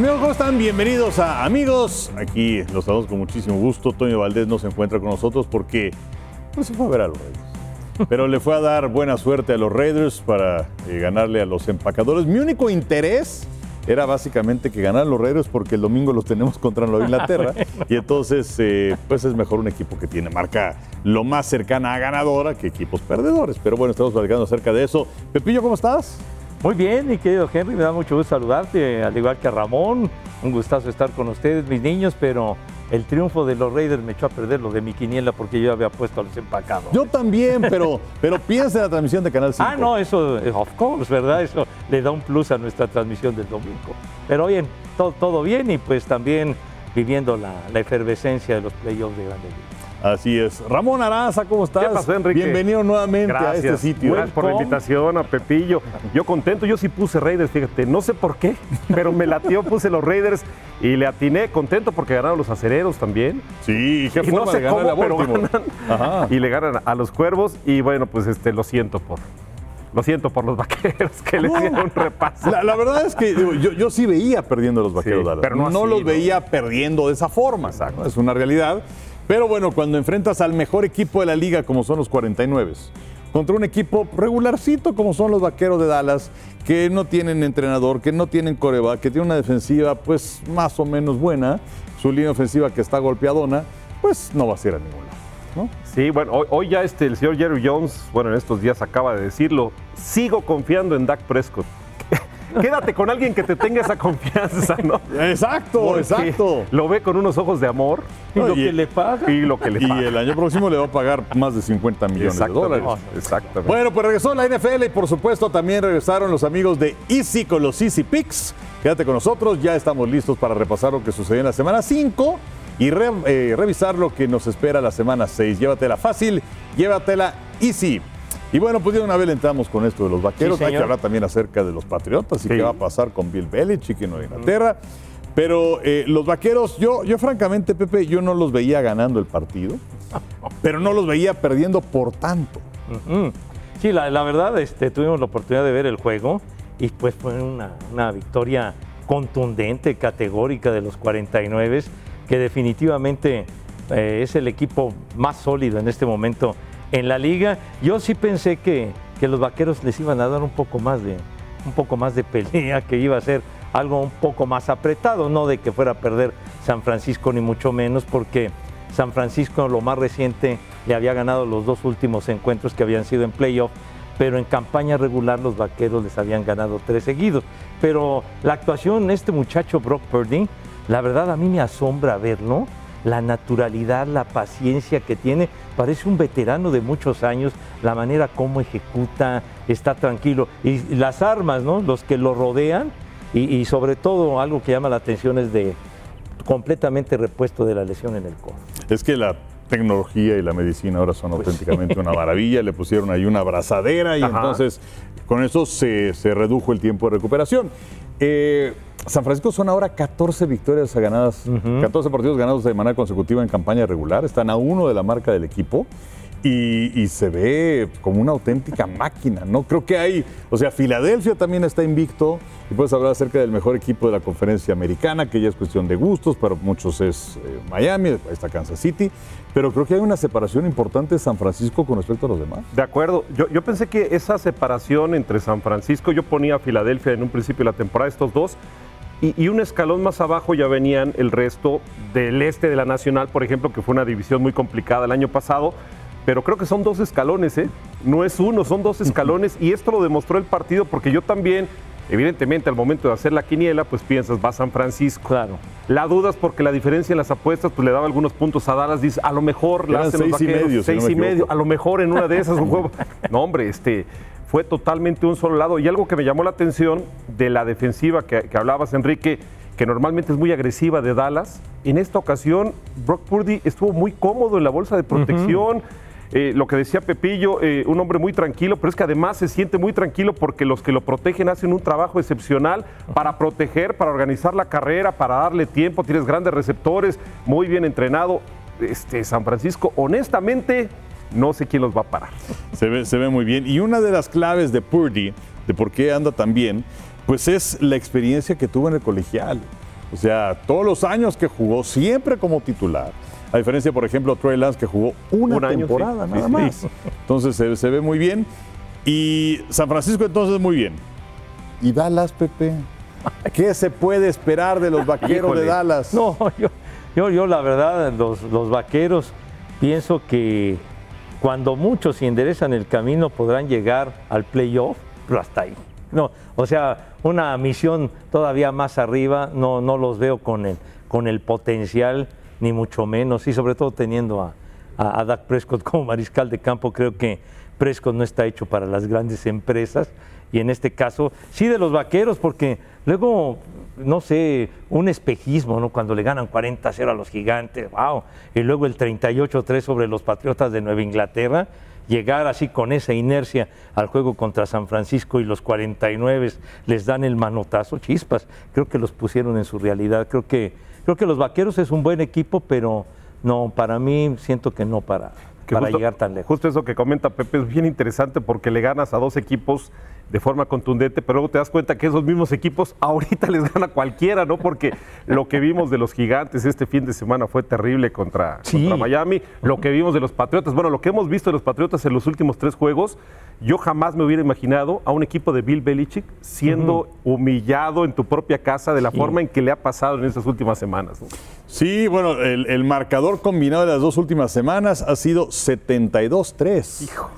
Amigos, ¿cómo están? Bienvenidos a Amigos. Aquí los saludos con muchísimo gusto. Toño Valdés no se encuentra con nosotros porque no se fue a ver a los Raiders. Pero le fue a dar buena suerte a los Raiders para eh, ganarle a los empacadores. Mi único interés era básicamente que ganaran los Raiders porque el domingo los tenemos contra Nueva Inglaterra. Y entonces, eh, pues es mejor un equipo que tiene marca lo más cercana a ganadora que equipos perdedores. Pero bueno, estamos platicando acerca de eso. Pepillo, ¿cómo estás? Muy bien, mi querido Henry, me da mucho gusto saludarte, al igual que a Ramón. Un gustazo estar con ustedes, mis niños, pero el triunfo de los Raiders me echó a perder lo de mi quiniela porque yo había puesto a los empacados. Yo también, pero, pero piensa en la transmisión de Canal 5. Ah, no, eso, eh, of course, ¿verdad? Eso le da un plus a nuestra transmisión del domingo. Pero bien, todo, todo bien y pues también viviendo la, la efervescencia de los playoffs de Grande Liga. Así es. Ramón Araza, ¿cómo estás? ¿Qué pasó, Enrique? Bienvenido nuevamente a este sitio. Gracias por la invitación a Pepillo. Yo contento, yo sí puse Raiders, fíjate, no sé por qué, pero me latió, puse los Raiders y le atiné, contento porque ganaron los acereros también. Sí, ¿y qué Y no forma sé de ganar cómo, a pero ganan. Ajá. Y le ganan a los cuervos y bueno, pues este, lo siento por. Lo siento por los vaqueros que les dieron un repaso. La, la verdad es que digo, yo, yo sí veía perdiendo a los vaqueros Sí, pero no así, los ¿no? veía perdiendo de esa forma. ¿no? Es una realidad. Pero bueno, cuando enfrentas al mejor equipo de la liga, como son los 49, contra un equipo regularcito, como son los vaqueros de Dallas, que no tienen entrenador, que no tienen coreback, que tiene una defensiva, pues más o menos buena, su línea ofensiva que está golpeadona, pues no va a ser a ningún lado. Sí, bueno, hoy, hoy ya este, el señor Jerry Jones, bueno, en estos días acaba de decirlo, sigo confiando en Dak Prescott. Quédate con alguien que te tenga esa confianza, ¿no? Exacto, Porque exacto. Lo ve con unos ojos de amor Y lo y- que le paga. y lo que le Y paga. el año próximo le va a pagar más de 50 millones de dólares. Exactamente. Exactamente. Bueno, pues regresó la NFL y por supuesto también regresaron los amigos de Easy con los Easy Picks. Quédate con nosotros, ya estamos listos para repasar lo que sucedió en la semana 5 y re- eh, revisar lo que nos espera la semana 6. Llévatela fácil, llévatela Easy. Y bueno, pues de una vez entramos con esto de los vaqueros. Sí, Hay que hablar también acerca de los patriotas y Sí. qué va a pasar con Bill Belichick en Nueva Inglaterra. Pero eh, los vaqueros, yo, yo francamente, Pepe, yo no los veía ganando el partido, pero no los veía perdiendo por tanto. Sí, la, la verdad, este, tuvimos la oportunidad de ver el juego y pues fue una, una victoria contundente, categórica de los 49, que definitivamente eh, es el equipo más sólido en este momento en la liga. Yo sí pensé que, que los vaqueros les iban a dar un poco más de un poco más de pelea, que iba a ser algo un poco más apretado, no de que fuera a perder San Francisco ni mucho menos, porque San Francisco lo más reciente le había ganado los dos últimos encuentros que habían sido en playoff, pero en campaña regular los vaqueros les habían ganado tres seguidos. Pero la actuación de este muchacho Brock Purdy, la verdad a mí me asombra verlo, la naturalidad, la paciencia que tiene, parece un veterano de muchos años, la manera como ejecuta, está tranquilo. Y las armas, ¿no? Los que lo rodean, y, y sobre todo algo que llama la atención es de completamente repuesto de la lesión en el codo. Es que la tecnología y la medicina ahora son auténticamente una maravilla. Le pusieron ahí una abrazadera y Ajá. entonces con eso se, se redujo el tiempo de recuperación. Eh, San Francisco son ahora 14 victorias ganadas, 14 partidos ganados de manera consecutiva en campaña regular. Están a uno de la marca del equipo. Y, se ve como una auténtica máquina, ¿no? Creo que hay, o sea, Filadelfia también está invicto y puedes hablar acerca del mejor equipo de la conferencia americana, que ya es cuestión de gustos, para muchos es eh, Miami, está Kansas City, pero creo que hay una separación importante de San Francisco con respecto a los demás. De acuerdo. Yo, yo pensé que esa separación entre San Francisco, yo ponía a Filadelfia en un principio de la temporada, estos dos, y un escalón más abajo ya venían el resto del este de la Nacional, por ejemplo, que fue una división muy complicada el año pasado. Pero creo que son dos escalones, ¿eh? No es uno, son dos escalones. Y esto lo demostró el partido porque yo también, evidentemente, al momento de hacer la quiniela, pues piensas, va San Francisco. Claro. La duda es porque la diferencia en las apuestas pues le daba algunos puntos a Dallas. Dice, a lo mejor la hacen los seis y vaqueros, medio, si no seis me y medio. A lo mejor en una de esas un juego. No, hombre, este fue totalmente un solo lado. Y algo que me llamó la atención de la defensiva que, que hablabas, Enrique, que normalmente es muy agresiva de Dallas. En esta ocasión, Brock Purdy estuvo muy cómodo en la bolsa de protección. Eh, lo que decía Pepillo, eh, un hombre muy tranquilo, pero es que además se siente muy tranquilo porque los que lo protegen hacen un trabajo excepcional para proteger, para organizar la carrera, para darle tiempo. Tienes grandes receptores, muy bien entrenado. Este, San Francisco, honestamente, no sé quién los va a parar. Se ve, se ve muy bien. Y una de las claves de Purdy, de por qué anda tan bien, pues es la experiencia que tuvo en el colegial. O sea, todos los años que jugó, siempre como titular. A diferencia, por ejemplo, Trey Lance, que jugó una Un año, temporada sí. nada Sí, más. sí. Entonces se, se ve muy bien. Y San Francisco, entonces, muy bien. ¿Y Dallas, Pepe? ¿Qué se puede esperar de los vaqueros de Dallas? No, yo, yo, yo la verdad, los, los vaqueros, pienso que cuando muchos se enderezan el camino podrán llegar al playoff, pero hasta ahí. No, o sea, una misión todavía más arriba, no, no los veo con el, con el potencial, ni mucho menos, y sobre todo teniendo a, a, Prescott como mariscal de campo, creo que Prescott no está hecho para las grandes empresas y en este caso sí de los vaqueros porque luego no sé un espejismo no cuando le ganan 40-0 a los gigantes wow y luego el 38-3 sobre los Patriotas de Nueva Inglaterra llegar así con esa inercia al juego contra San Francisco y los 49 les dan el manotazo chispas creo que los pusieron en su realidad creo que creo que los vaqueros es un buen equipo pero no para mí siento que no para Que para justo- llegar tan lejos. Justo eso que comenta Pepe es bien interesante porque le ganas a dos equipos de forma contundente, pero luego te das cuenta que esos mismos equipos ahorita les gana cualquiera, ¿no? Porque lo que vimos de los gigantes este fin de semana fue terrible contra, Sí. contra Miami. Lo que vimos de los Patriotas, bueno, lo que hemos visto de los Patriotas en los últimos tres juegos, yo jamás me hubiera imaginado a un equipo de Bill Belichick siendo humillado en tu propia casa de la forma en que le ha pasado en estas últimas semanas. ¿no? Sí, bueno, el, el marcador combinado de las dos últimas semanas ha sido 72-3. O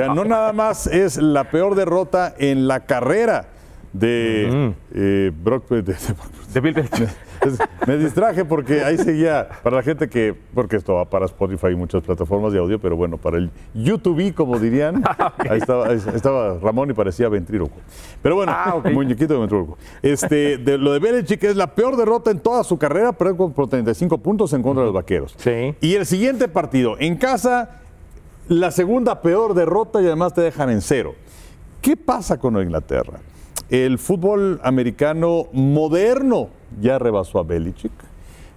sea, no nada más es la peor derrota en la carrera de eh, Brock. de- de- De Bill Me distraje porque ahí seguía, para la gente que, porque esto va para Spotify y muchas plataformas de audio, pero bueno, para el YouTube, como dirían, ahí, estaba, ahí estaba Ramón y parecía ventríloco. Pero bueno, Ah, muñequito de ventríloco. Este, de, lo de Belichick es la peor derrota en toda su carrera, pero por 35 puntos en contra de los vaqueros. Sí. Y el siguiente partido, en casa, la segunda peor derrota y además te dejan en cero. ¿Qué pasa con Inglaterra? El fútbol americano moderno ya rebasó a Belichick.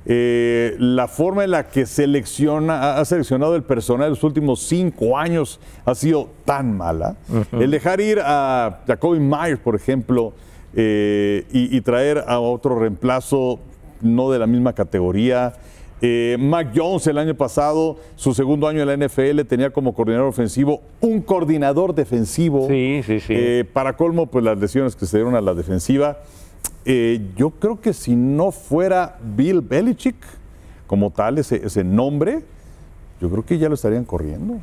Eh, la forma en la que selecciona, ha- seleccionado el personal en los últimos cinco años ha sido tan mala. El dejar ir a Jacoby Myers, por ejemplo, eh, y, y traer a otro reemplazo no de la misma categoría. Eh, Mac Jones el año pasado, su segundo año en la NFL, tenía como coordinador ofensivo un coordinador defensivo. Sí, sí, sí. Eh, para colmo, pues las lesiones que se dieron a la defensiva. Eh, yo creo que si no fuera Bill Belichick como tal, ese, ese nombre, yo creo que ya lo estarían corriendo.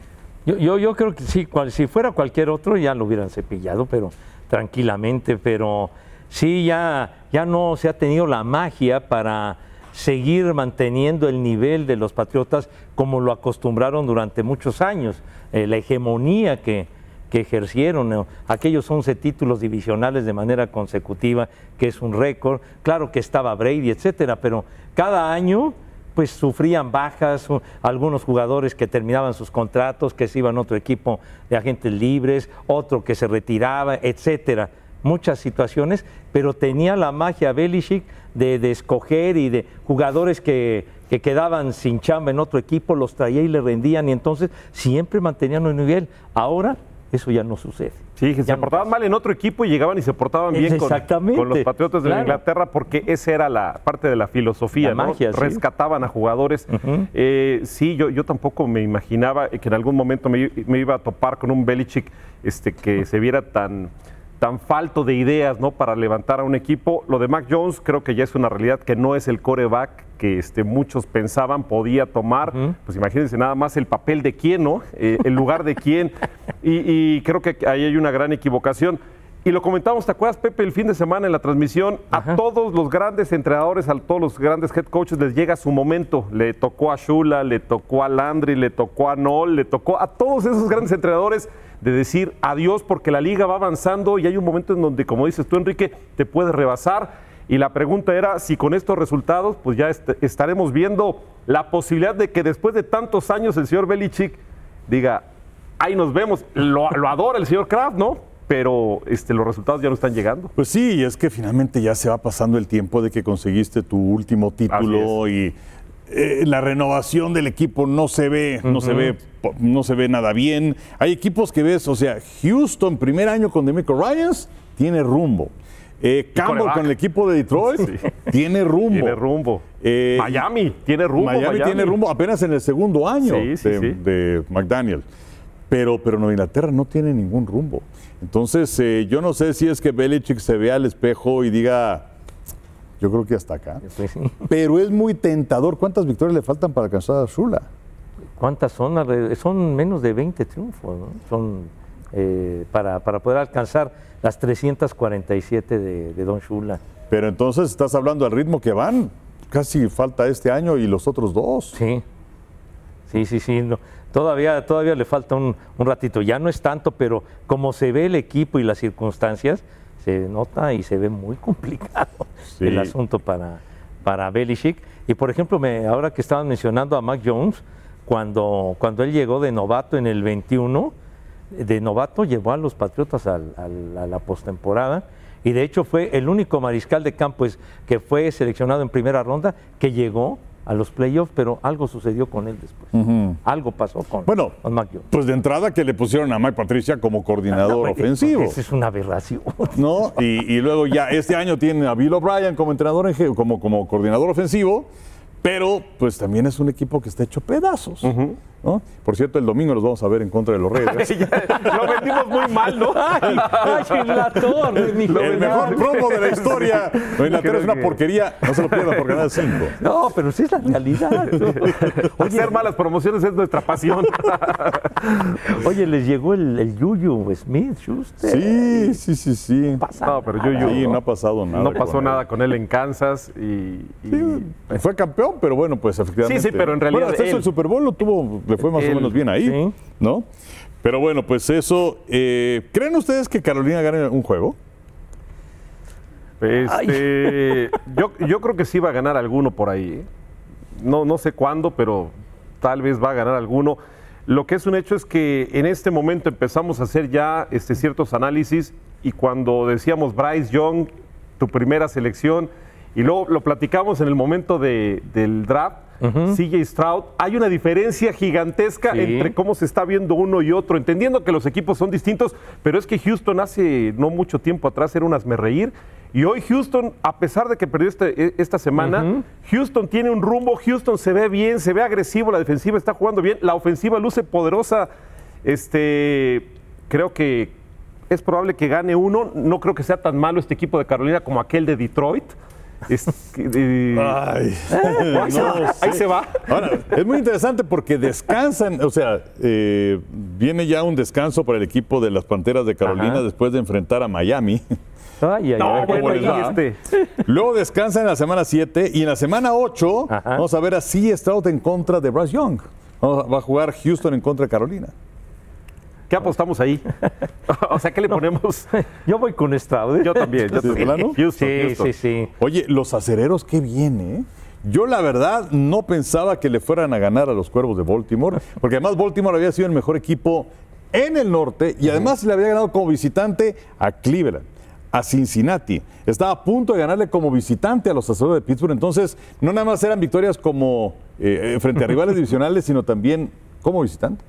Yo, yo, yo creo que sí, cual- si fuera cualquier otro ya lo hubieran cepillado, pero tranquilamente, pero sí ya, ya no se ha tenido la magia para seguir manteniendo el nivel de los Patriotas como lo acostumbraron durante muchos años, eh, la hegemonía que, que ejercieron, aquellos 11 títulos divisionales de manera consecutiva, que es un récord, claro que estaba Brady, etcétera, pero cada año pues sufrían bajas, algunos jugadores que terminaban sus contratos, que se iban a otro equipo de agentes libres, otro que se retiraba, etcétera. Muchas situaciones, pero tenía la magia Belichick de, de escoger y de jugadores que, que quedaban sin chamba en otro equipo, los traía y le rendían, y entonces siempre mantenían un nivel. Ahora eso ya no sucede. Sí, que se no portaban mal en otro equipo y llegaban y se portaban bien con, con los Patriotas de claro. Inglaterra porque esa era la parte de la filosofía, La ¿no? magia, sí. Rescataban a jugadores. Eh, sí, yo, yo tampoco me imaginaba que en algún momento me, me iba a topar con un Belichick este, que se viera tan tan falto de ideas ¿no? para levantar a un equipo. Lo de Mac Jones creo que ya es una realidad que no es el coreback que este, muchos pensaban podía tomar. Pues imagínense nada más el papel de quién, ¿no? Eh, el lugar de quién. Y, y creo que ahí hay una gran equivocación. Y lo comentamos, ¿te acuerdas, Pepe, el fin de semana en la transmisión? A todos los grandes entrenadores, a todos los grandes head coaches les llega su momento. Le tocó a Shula, le tocó a Landry, le tocó a Noll, le tocó a todos esos grandes entrenadores de decir adiós porque la liga va avanzando y hay un momento en donde, como dices tú, Enrique, te puedes rebasar. Y la pregunta era si con estos resultados, pues ya est- estaremos viendo la posibilidad de que después de tantos años el señor Belichick diga, ahí nos vemos. Lo, lo adora el señor Kraft, ¿no? Pero este, los resultados ya no están llegando. Pues sí, es que finalmente ya se va pasando el tiempo de que conseguiste tu último título y eh, la renovación del equipo no se ve, no se ve, no se ve nada bien. Hay equipos que ves, o sea, Houston, primer año con Demico Ryans, tiene rumbo. Eh, Campbell con el equipo de Detroit tiene rumbo. Tiene rumbo. Eh, Miami tiene rumbo. Miami, tiene rumbo apenas en el segundo año Sí, sí, de, sí. de McDaniel. Pero, pero Nueva Inglaterra no tiene ningún rumbo. Entonces, eh, yo no sé si es que Belichick se vea al espejo y diga, yo creo que hasta acá. Sí. Pero es muy tentador. ¿Cuántas victorias le faltan para alcanzar a Shula? ¿Cuántas son? Son menos de 20 triunfos, ¿no? Son eh, para, para poder alcanzar las 347 de, de Don Shula. Pero entonces estás hablando del ritmo que van. Casi falta este año y los otros dos. Sí, sí, sí, sí. no. Todavía, todavía le falta un, un ratito. Ya no es tanto, pero como se ve el equipo y las circunstancias, se nota y se ve muy complicado Sí. el asunto para, para Belichick. Y por ejemplo, me, ahora que estaban mencionando a Mac Jones, cuando, cuando él llegó de novato en el 21, de novato llevó a los Patriotas al- al- a la postemporada y de hecho fue el único mariscal de campo es- que fue seleccionado en primera ronda que llegó a los playoffs, pero algo sucedió con él después. Algo pasó con, Bueno, con Mac Jones. pues de entrada que le pusieron a Mike Patricia como coordinador Oye, ofensivo. Esa es una aberración. ¿no? Y, y luego ya este año tiene a Bill O'Brien como entrenador, en como, como coordinador ofensivo, pero pues también es un equipo que está hecho pedazos. ¿no? Por cierto, el domingo los vamos a ver en contra de los Raiders. Lo vendimos muy mal, ¿no? ¡Ay, ay, en la torre, mi el mejor promo de la historia. No, Inglaterra es una que- porquería. No se lo pierdan por ganar 5. No, pero sí es la realidad. Hacer malas promociones es nuestra pasión. Oye, les llegó el, el Yuyu Smith, Schuster. Sí, sí, sí, sí. Pasa No, pero yo Sí, no ha pasado nada. no pasó con él. nada con él en Kansas y, y- Fue campeón, pero bueno, pues efectivamente. Sí, sí, pero en realidad Bueno, hasta eso el Super Bowl lo tuvo, le fue más o menos bien ahí, sí. ¿no? Pero bueno, pues eso. eh, ¿Creen ustedes que Carolina gane un juego? Este, yo, yo creo que sí va a ganar alguno por ahí. ¿eh? No, no sé cuándo, pero tal vez va a ganar alguno. Lo que es un hecho es que en este momento empezamos a hacer ya este, ciertos análisis y cuando decíamos Bryce Young, tu primera selección, y luego lo platicamos en el momento de- del draft, CJ Stroud, hay una diferencia gigantesca Sí. entre cómo se está viendo uno y otro, entendiendo que los equipos son distintos, pero es que Houston hace no mucho tiempo atrás era un reír y hoy Houston, a pesar de que perdió este- e- esta semana, Houston tiene un rumbo, Houston se ve bien, se ve agresivo, la defensiva está jugando bien, la ofensiva luce poderosa. Este, creo que es probable que gane uno, no creo que sea tan malo este equipo de Carolina como aquel de Detroit. Es- eh, Ay, ahí, se va, ahí se va. Ahora, es muy interesante porque descansan, o sea, eh, viene ya un descanso para el equipo de las Panteras de Carolina Ajá. después de enfrentar a Miami. Ay, ay, No, ay, bueno, ¿cómo ahí les va? este. Luego descansan en la semana 7 y en la semana 8 Ajá. vamos a ver a C. Stroud en contra de Bryce Young. Vamos a- Va a jugar Houston en contra de Carolina. ¿Qué apostamos ahí? o sea, ¿qué le ponemos? Yo voy con Stroud. ¿eh? Yo también, yo ¿De también. plano? Houston, Sí, Houston. sí, sí. Oye, los acereros, qué bien, ¿eh? Yo la verdad no pensaba que le fueran a ganar a los Cuervos de Baltimore, porque además Baltimore había sido el mejor equipo en el norte y además le había ganado como visitante a Cleveland, a Cincinnati. Estaba a punto de ganarle como visitante a los acereros de Pittsburgh. Entonces, no nada más eran victorias como eh, eh, frente a rivales divisionales, sino también como visitante.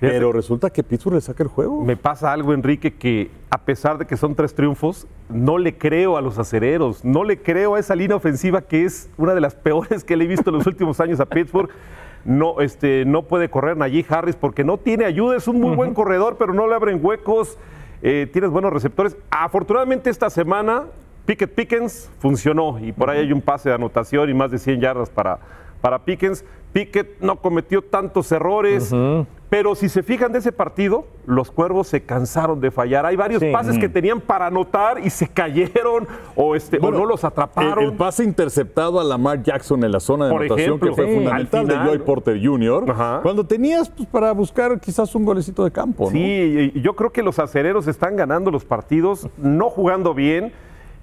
Pero resulta que Pittsburgh le saca el juego. Me pasa algo, Enrique, que a pesar de que son tres triunfos, no le creo a los acereros, no le creo a esa línea ofensiva que es una de las peores que le he visto en los últimos años a Pittsburgh. No, este, no puede correr Najee Harris porque no tiene ayuda, es un muy buen corredor, pero no le abren huecos, eh, tienes buenos receptores. Afortunadamente esta semana Pickett Pickens funcionó y por ahí hay un pase de anotación y más de 100 yardas para, para Pickens. Pickett no cometió tantos errores, pero si se fijan de ese partido, los cuervos se cansaron de fallar. Hay varios Sí. pases que tenían para anotar y se cayeron o, este, Bueno, o no los atraparon. El, el pase interceptado a Lamar Jackson en la zona de Por anotación ejemplo, que fue sí, fundamental al de. Joy Porter Jr. Ajá. Cuando tenías pues, para buscar quizás un golecito de campo, ¿no? Sí, yo creo que los acereros están ganando los partidos, no jugando bien.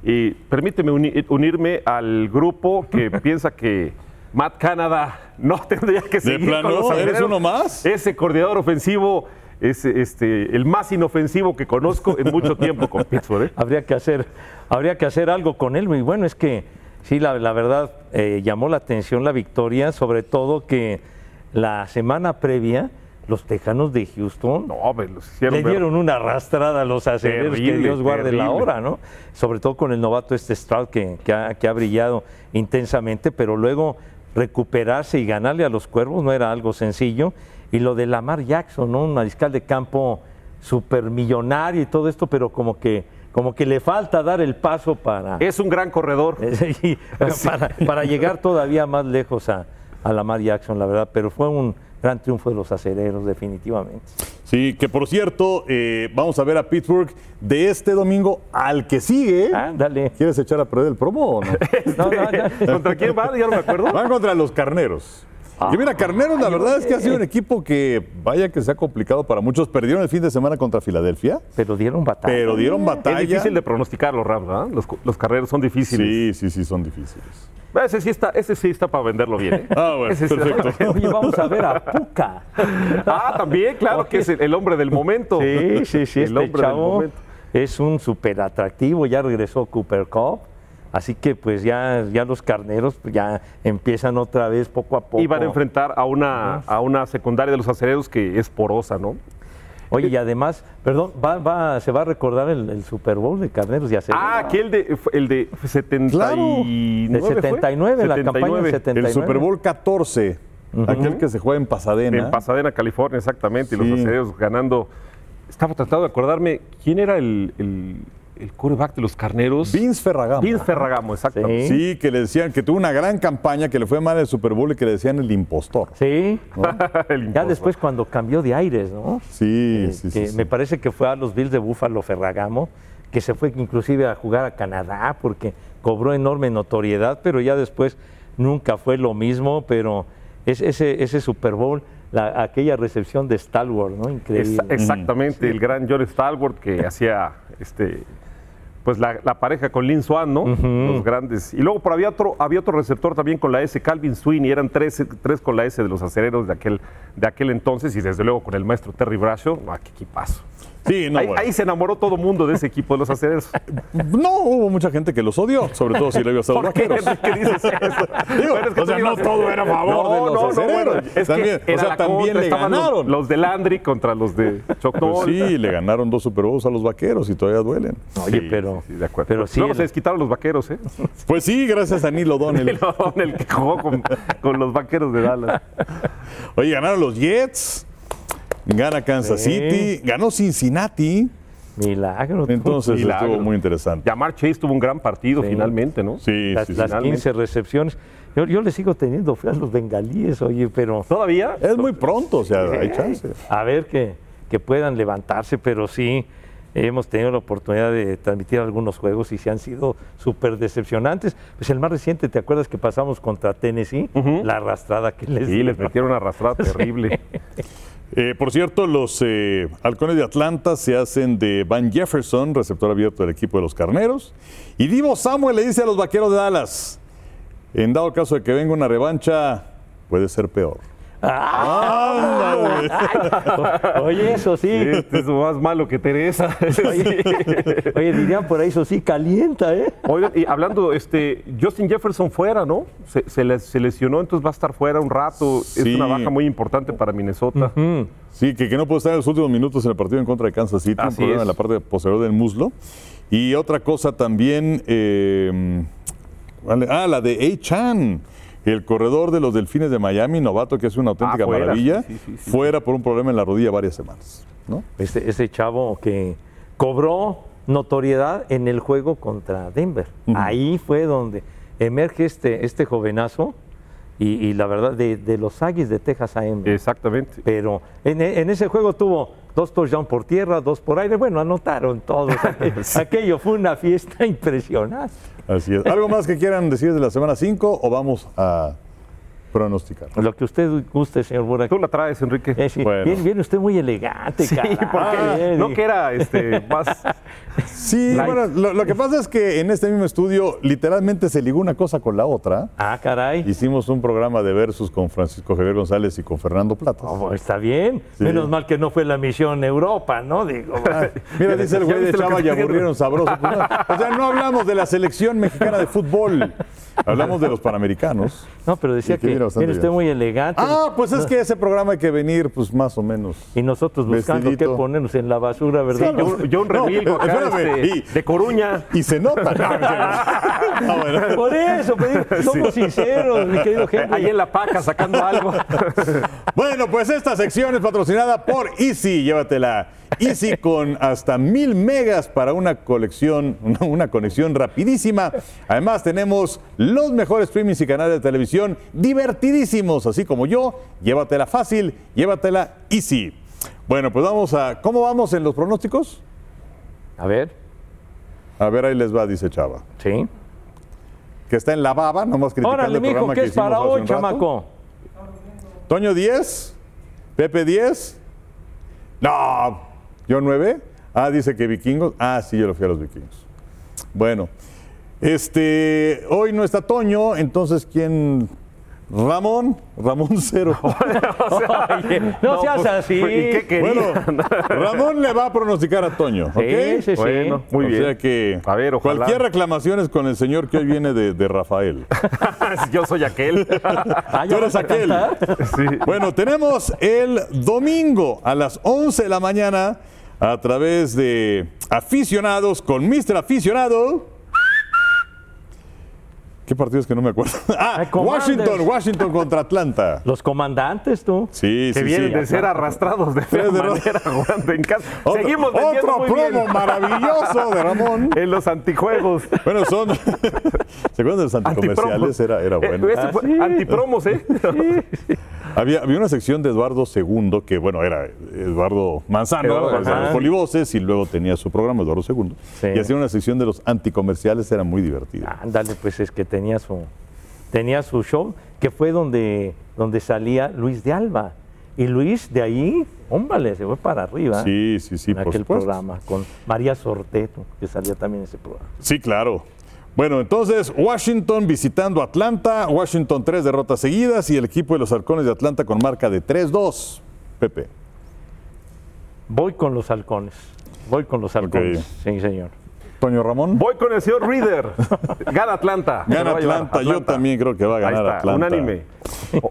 Y permíteme uni- unirme al grupo que piensa que Matt Canada no tendría que seguir plano? con los ¿Eres uno más? Ese coordinador ofensivo es este, el más inofensivo que conozco en mucho tiempo con Pittsburgh. ¿eh? Habría que hacer, habría que hacer algo con él. Y bueno, es que sí, la, la verdad eh, llamó la atención la victoria, sobre todo que la semana previa los Tejanos de Houston No, me los hicieron le ver- dieron una arrastrada a los aceleros que Dios guarde la hora, ¿no? Sobre todo con el novato este Stroud que, que ha, que ha brillado intensamente, pero luego recuperarse y ganarle a los cuervos no era algo sencillo. Y lo de Lamar Jackson, ¿no? Un mariscal de campo supermillonario y todo esto, pero como que, como que le falta dar el paso para, Es un gran corredor. para, para llegar todavía más lejos a, a Lamar Jackson, la verdad. Pero fue un gran triunfo de los aceleros, definitivamente. Sí, que por cierto, eh, vamos a ver a Pittsburgh de este domingo al que sigue. Ándale. ¿Quieres echar a perder el promo o no? No, no, ya. ¿Contra quién va? Ya no me acuerdo. Van contra los carneros. Y mira, Carneros, la verdad es que ha sido un equipo que, vaya que se ha complicado para muchos. Perdieron el fin de semana contra Filadelfia, Pero dieron batalla. pero dieron batalla. Es difícil de pronosticar los Rams, ¿verdad? Los, los carreros son difíciles. Sí, sí, sí, son difíciles. Ese sí está, ese sí está para venderlo bien. ¿eh? Ah, bueno, Ese perfecto. Oye, vamos a ver a Puca. Ah, también, claro, que es el, el hombre del momento. Sí, sí, sí. El Este hombre del momento. es un súper atractivo. Ya regresó Cooper Cup. Así que pues ya, ya los carneros pues, ya empiezan otra vez poco a poco. Y van a enfrentar a una, a una secundaria de los aceleros que es porosa, ¿no? Oye, y además, perdón, va, va, se va a recordar el, el Super Bowl de carneros y aceleros. Ah, aquel de, el de 79. Del fue? 79, la campaña del 79. 79. El Super Bowl 14, aquel que se juega en Pasadena. En Pasadena, California, exactamente. Y Sí. los aceleros ganando. Estaba tratando de acordarme quién era el, el, el quarterback de los carneros. Vince Ferragamo. Vince Ferragamo, exactamente. Sí, que le decían que tuvo una gran campaña, que le fue mal el Super Bowl y que le decían el impostor. Sí. El Ya después cuando cambió de aires, ¿no? Sí, Eh, sí, que sí. me sí. parece que fue a los Bills de Búfalo Ferragamo, que se fue inclusive a jugar a Canadá porque cobró enorme notoriedad, pero ya después nunca fue lo mismo, pero es- ese, ese Super Bowl, la- aquella recepción de Stalwart, ¿no? Increíble. Exa- exactamente, el gran John Stalwart que hacía este pues la, la pareja con Lynn Swan, ¿no? Los grandes. Y luego por había otro, había otro receptor también con la S, Calvin Sweeney, eran tres, tres con la S de los acereros de aquel, de aquel entonces, y desde luego con el maestro Terry Bradshaw, ¡ah, qué equipazo! Sí, no, ahí, bueno. ahí se enamoró todo el mundo de ese equipo de los acereros. No, hubo mucha gente que los odió, sobre todo si le ibas a los ¿Por qué, vaqueros. ¿Qué dices eso? Digo, Bueno, es que o sea, no todo era a favor No, de los no, no, acereros. bueno, es También, que o era sea, también contra, le estaban los- ganaron. Los, de Landry contra los de Chuck Pues sí, le ganaron dos Super Bowls a los vaqueros y todavía duelen. Oye, Sí, pero, sí, de acuerdo. pero sí, Luego el- se desquitaron los vaqueros, ¿eh? Pues sí, gracias a Neil O'Donnell. el que jugó con, con los vaqueros de Dallas. Oye, ganaron los Jets, gana Kansas Sí. City, ganó Cincinnati. milagro. Entonces Milagro. estuvo muy interesante. Yamar Chase tuvo un gran partido Sí. finalmente, ¿no? Sí, las, sí, sí. las finalmente. 15 recepciones. Yo, yo le sigo teniendo fe a los bengalíes, oye, pero... ¿Todavía? Es muy pronto, o sea, hay chance. A ver que, que puedan levantarse, pero sí hemos tenido la oportunidad de transmitir algunos juegos y se han sido súper decepcionantes. Pues el más reciente, ¿te acuerdas que pasamos contra Tennessee? La arrastrada que les Sí, les metieron una arrastrada terrible. Eh, por cierto, los eh, halcones de Atlanta se hacen de Van Jefferson, receptor abierto del equipo de los carneros. Y Divo Samuel le dice a los vaqueros de Dallas: en dado caso de que venga una revancha, puede ser peor. Ándale. Oye, eso sí. Este es más malo que Teresa. Oye, oye, dirían por ahí, eso sí, calienta, ¿eh? Oigan, y hablando, este, Justin Jefferson fuera, ¿no? Se, se les- se lesionó, entonces va a estar fuera un rato. Sí. Es una baja muy importante para Minnesota. Sí, que, que no puede estar en los últimos minutos en el partido en contra de Kansas City, un Así problema es. en la parte posterior del muslo. Y otra cosa también, eh, vale, ah, la de A-Chan, el corredor de los Delfines de Miami, novato que es una auténtica Ah, fuera, maravilla, sí, sí, sí, sí. fuera por un problema en la rodilla varias semanas. ¿no? Ese, ese chavo que cobró notoriedad en el juego contra Denver. Ahí fue donde emerge este, este jovenazo y, y la verdad de, de los Aggies de Texas AM. Exactamente. Pero en, en ese juego tuvo dos touchdowns por tierra, dos por aire. Bueno, anotaron todos. Aquello fue una fiesta impresionante. Así es. ¿Algo más que quieran decir de la semana 5 o vamos a pronosticar? Lo que usted guste, señor Burak. Tú la traes, Enrique. Eh, sí, Bueno. viene, viene usted muy elegante, Sí, caray. porque no que era este, más. Sí, Light. bueno, lo, lo que pasa es que en este mismo estudio literalmente se ligó una cosa con la otra. Ah, caray. Hicimos un programa de versus con Francisco Javier González y con Fernando Plata. Oh, está bien. Sí. Menos mal que no fue la misión Europa, ¿no? Digo, Mira, dice el ¿Ya güey de Chava y aburrieron sabroso. Pues no, o sea, no hablamos de la selección mexicana de fútbol. Hablamos de los panamericanos. No, pero decía ¿Y qué que, viene usted muy elegante. Ah, pues es que ese programa hay que venir, pues más o menos. Y nosotros buscando Vestidito. qué ponernos en la basura, ¿verdad? Yo, yo un No, remilgo acá, espérame, este, y- de Coruña. Y se nota. No, bueno. Por eso, pues, somos sinceros, mi querido Henry. Ahí en la paca sacando algo. Bueno, pues esta sección es patrocinada por Easy. Llévatela. Easy con hasta mil megas para una colección, una, conexión rapidísima. Además, tenemos los mejores streamings y canales de televisión divertidísimos, así como yo. Llévatela fácil, llévatela Easy. Bueno, pues vamos a. ¿Cómo vamos en los pronósticos? A ver, A ver, ahí les va, dice Chava. sí. Que está en la baba, nomás criticando Órale, el mijo, programa ¿qué que es hicimos para hace hoy, un rato. chamaco? Toño 10, Pepe 10. No, yo 9. Ah, dice que vikingos. Ah, sí, yo lo fui a los vikingos. Bueno, este, hoy no está Toño, entonces ¿quién? Ramón, Ramón cero. Oye, no, seas pues, así. ¿Y qué quería? Bueno, Ramón le va a pronosticar a Toño, ¿ok? Sí, sí, sí. Bueno, muy o bien. sea que A ver, ojalá. cualquier reclamación es con el señor que hoy viene de, de Rafael. Yo soy aquel. Ah, Tú ¿ya eres aquel. Sí. Bueno, tenemos el domingo a las 11 de la mañana a través de aficionados con Mr. Aficionado. ¿Qué partidos que no me acuerdo? Ah. Washington, Washington contra Atlanta. Los comandantes, tú. Sí, Que sí, vienen sí. de ser arrastrados de manera jugando en casa. Otro, Seguimos otro muy promo bien. maravilloso de Ramón. En los antijuegos. Bueno, son. ¿Se acuerdan de los anticomerciales? Era, era bueno. Eh, este fue Antipromos, ¿eh? Había, había una sección de Eduardo II, que bueno, era Eduardo Manzano, Eduardo Manzano. los polivoces, y luego tenía su programa Eduardo II. Sí. Y hacía una sección de los anticomerciales, era muy divertida. Ándale, pues es que tenía su, tenía su show, que fue donde, donde salía Luis de Alba. Y Luis de ahí, ómbale, se fue para arriba. Sí, sí, sí, en por aquel supuesto. programa, con María Sorteto, que salía también en ese programa. Sí, claro. Bueno, entonces Washington visitando Atlanta, Washington tres derrotas seguidas y el equipo de los halcones de Atlanta con marca de 3-2. Pepe. Voy con los halcones. Voy con los halcones. Sí, señor. Toño Ramón. Voy con el señor Reader. Gana Atlanta. Gana Atlanta. Yo también creo que va a Ahí ganar está, Atlanta. Unánime.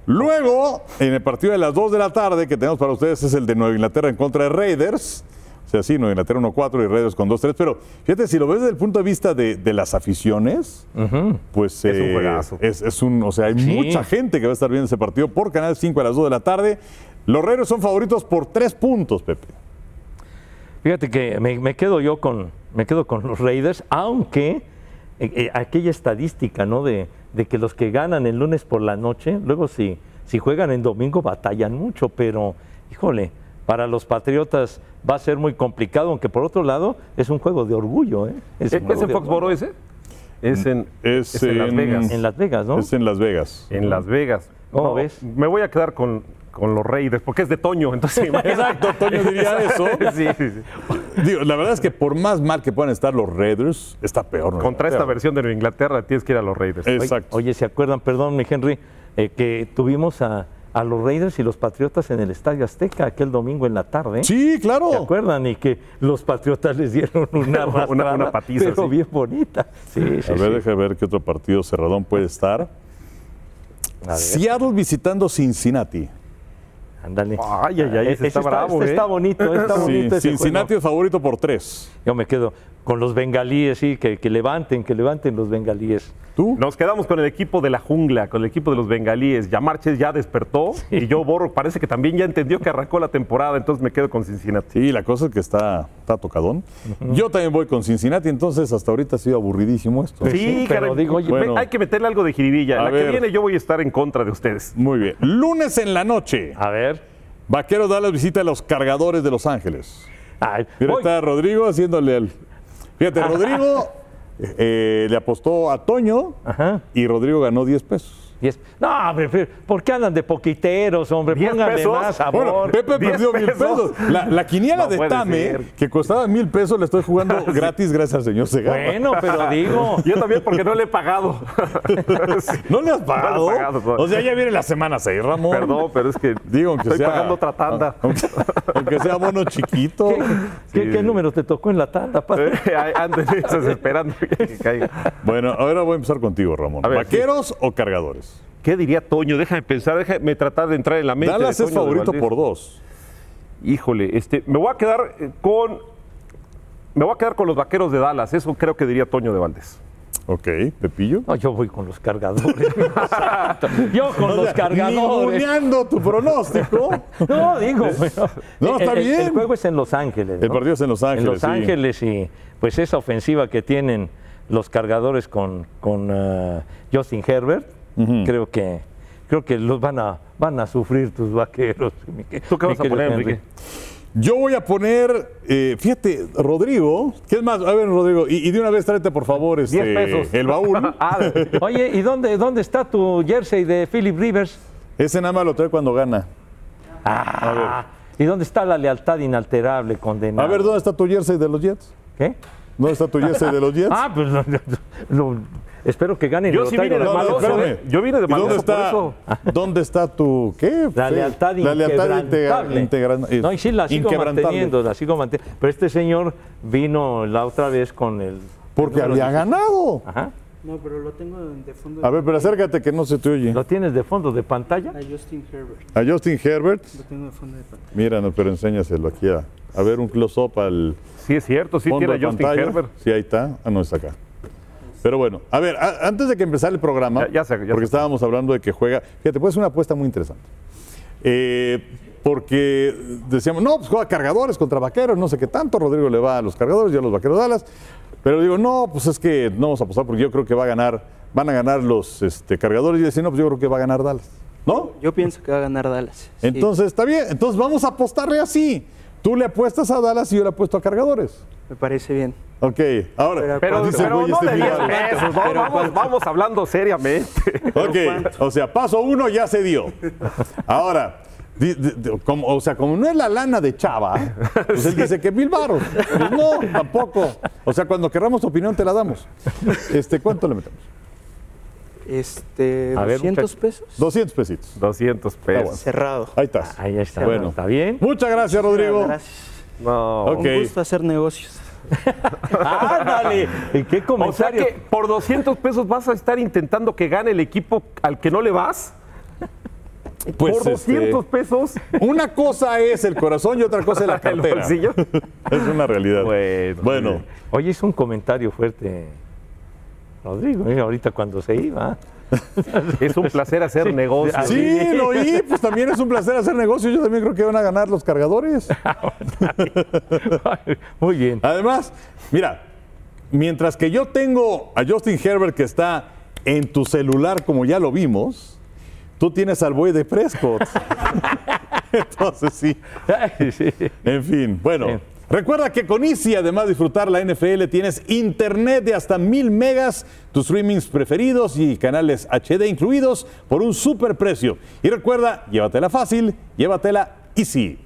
Luego, en el partido de las 2 de la tarde que tenemos para ustedes es el de Nueva Inglaterra en contra de Raiders. O sea, sí, Nueva Inglaterra 1-4 y Raiders con 2-3. Pero fíjate, si lo ves desde el punto de vista de, de las aficiones, pues Es un eh, juegazo. es, es un, o sea, hay Sí. mucha gente que va a estar viendo ese partido por Canal 5 a las 2 de la tarde. Los Raiders son favoritos por 3 puntos, Pepe. Fíjate que me, me quedo yo con, me quedo con los Raiders, aunque eh, eh, aquella estadística, ¿no? De, de que los que ganan el lunes por la noche, luego si, si juegan en domingo batallan mucho, pero híjole, para los Patriotas va a ser muy complicado, aunque por otro lado es un juego de orgullo, ¿eh? ¿Es, un juego en Foxboro ese? Es en, Es, es en Las Vegas. En Las Vegas, ¿no? Es en Las Vegas. En Las Vegas. ¿Cómo ves? Me voy a quedar con, con los Raiders, porque es de Toño, entonces. Exacto, Toño diría eso. sí, sí, sí. Digo, la verdad es que por más mal que puedan estar los Raiders, está peor. Nueva Contra esta versión de Nueva Inglaterra tienes que ir a los Raiders. Exacto. Oye, ¿se acuerdan, perdón, mi Henry, eh, que tuvimos a, a los Raiders y los Patriotas en el Estadio Azteca aquel domingo en la tarde? Sí, claro. ¿Se acuerdan? Y que los Patriotas les dieron una Una- una patiza, pero sí. bien bonita. Sí, sí, A ver, sí. deja ver qué otro partido cerradón puede estar. Seattle visitando Cincinnati. Ay, ándale. ay, ay, ese está bravo, este ¿eh? está bonito, está Sí, bonito ese Cincinnati juego. es favorito por tres. Yo me quedo con los bengalíes, sí, que, que levanten, que levanten los bengalíes. ¿Tú? Nos quedamos con el equipo de la jungla, con el equipo de los bengalíes. Ya Marches ya despertó y yo Borro parece que también ya entendió que arrancó la temporada, entonces me quedo con Cincinnati. Sí, la cosa es que está, está tocadón. Yo también voy con Cincinnati, entonces hasta ahorita ha sido aburridísimo esto. Pues sí, pero digo, oye, Bueno. hay que meterle algo de jiribilla. A La ver. que viene yo voy a estar en contra de ustedes. Muy bien. Lunes en la noche. A ver. Vaqueros da la visita a los cargadores de Los Ángeles. Ay, Mira, está Rodrigo haciéndole el. Fíjate, Rodrigo eh, le apostó a Toño Ajá. y Rodrigo ganó 10 pesos. Diez- No, hombre, pero ¿por qué andan de poquiteros, hombre? ¿Diez Pónganle pesos? más sabor. Bueno, Pepe 10 perdió mil pesos. La, la quiniela No de Tame, ser. que costaba mil pesos, la estoy jugando gratis gracias al señor Segarra. Bueno, pero digo, Yo también porque no le he pagado. ¿No le has pagado? No le he pagado, todavía. o sea, ya viene la semana 6, Ramón. Perdón, pero es que Digo, aunque estoy sea. pagando otra tanda. Aunque, aunque sea mono chiquito. ¿qué, qué- qué número te tocó en la tanda, padre? Eh, Anden esas esperando que caiga. Bueno, ahora voy a empezar contigo, Ramón. Ver, ¿Vaqueros o cargadores? ¿Qué diría Toño? Déjame pensar, déjame tratar de entrar en la mente. Dallas de es Toño de favorito por dos. Híjole, este, me voy a quedar eh, con. Me voy a quedar con los vaqueros de Dallas. Eso creo que diría Toño de Valdés. Ok, Pepillo. No, yo voy con los cargadores. yo con los cargadores. Tu pronóstico. No, digo, pero No, está el- bien. El juego es en Los Ángeles. El partido es en Los Ángeles, En Los sí. Ángeles y pues esa ofensiva que tienen los cargadores con, con ah, Justin Herbert, creo que creo que los van a van a sufrir tus vaqueros. ¿Tú qué vas a poner. Enrique? Yo voy a poner, eh, fíjate, Rodrigo. ¿Qué es más? A ver, Rodrigo, y, y de una vez tráete, por favor, este, 10 pesos. el baúl. Ah, Oye, ¿y dónde, dónde está tu jersey de Philip Rivers? Ese nada más lo trae cuando gana. Ah, ¿Y dónde está la lealtad inalterable, condenada? A ver, ¿dónde está tu jersey de los Jets? ¿Qué? ¿Dónde está tu jersey de los Jets? Ah, pues no, espero que ganen. Yo sí vine de de No, no, maloso. ¿eh? Yo vine de ¿Y dónde maloso, por está, eso. ¿Dónde está tu qué? La lealtad La lealtad inquebrantable. No, y sí la sigo manteniendo, la sigo manteniendo. Pero este señor vino la otra vez con el... Porque había 16. ganado. Ajá. No, pero lo tengo de fondo. A ver, pero acércate que no se te oye. ¿Lo tienes de fondo de pantalla? A Justin Herbert. A Justin Herbert. Lo tengo de fondo de pantalla. Mira, no, pero enséñaselo aquí a, a ver un close-up al Sí, es cierto, sí tiene de a Justin pantalla. Herbert. Sí, ahí está. Ah, no, está acá. Pero bueno, a ver, a- antes de que empezara el programa, Ya- ya sé, ya porque sé. estábamos hablando de que juega, fíjate, puede ser una apuesta muy interesante. Eh, porque decíamos, no, pues juega cargadores contra vaqueros, no sé qué tanto, Rodrigo le va a los cargadores, yo a los vaqueros Dallas. Pero digo, no, pues es que no vamos a apostar porque yo creo que va a ganar, van a ganar los este, cargadores. Y decía, no, pues yo creo que va a ganar Dallas. ¿No? Yo pienso que va a ganar Dallas. sí. Entonces, está bien. Entonces, vamos a apostarle así. Tú le apuestas a Dallas y yo le apuesto a cargadores. Me parece bien. Ok, ahora. Pero- dice no este de 10 Fidalgo. pesos, no, vamos, hablando seriamente. Ok, o sea, paso uno ya se dio. Ahora, di- di- di- como, o sea, como no es la lana de Chava, pues él dice que mil baros. Pues no, tampoco. O sea, cuando querramos tu opinión te la damos. Este, ¿Cuánto le metemos? Este, A ver, 200 muchacho. pesos. 200 pesitos. 200 bueno. pesos. Cerrado. Ahí estás. Ahí está. Bueno. ¿Está bien? Muchas gracias, Rodrigo. Gracias. No. Ok. Un gusto hacer negocios. ¡Ándale! ¿Y qué O sea comentario? que por 200 pesos vas a estar intentando que gane el equipo al que no le vas. Pues, por 200 este, pesos. Una cosa es el corazón y otra cosa es la El cartera. bolsillo. Es una realidad. Bueno. Bueno, Oye, hizo un comentario fuerte, Rodrigo, ¿eh? ahorita cuando se iba. Es un placer hacer Sí. negocios. Ah, sí, lo oí, pues también es un placer hacer negocio. Yo también creo que van a ganar los cargadores. Muy bien. Además, mira, mientras que yo tengo a Justin Herbert que está en tu celular, como ya lo vimos, tú tienes al buey de Prescott. Entonces sí. En fin, bueno. Sí. Recuerda que con Easy, además de disfrutar la NFL, tienes internet de hasta mil megas, tus streamings preferidos y canales HD incluidos por un super precio. Y recuerda, llévatela fácil, llévatela Easy.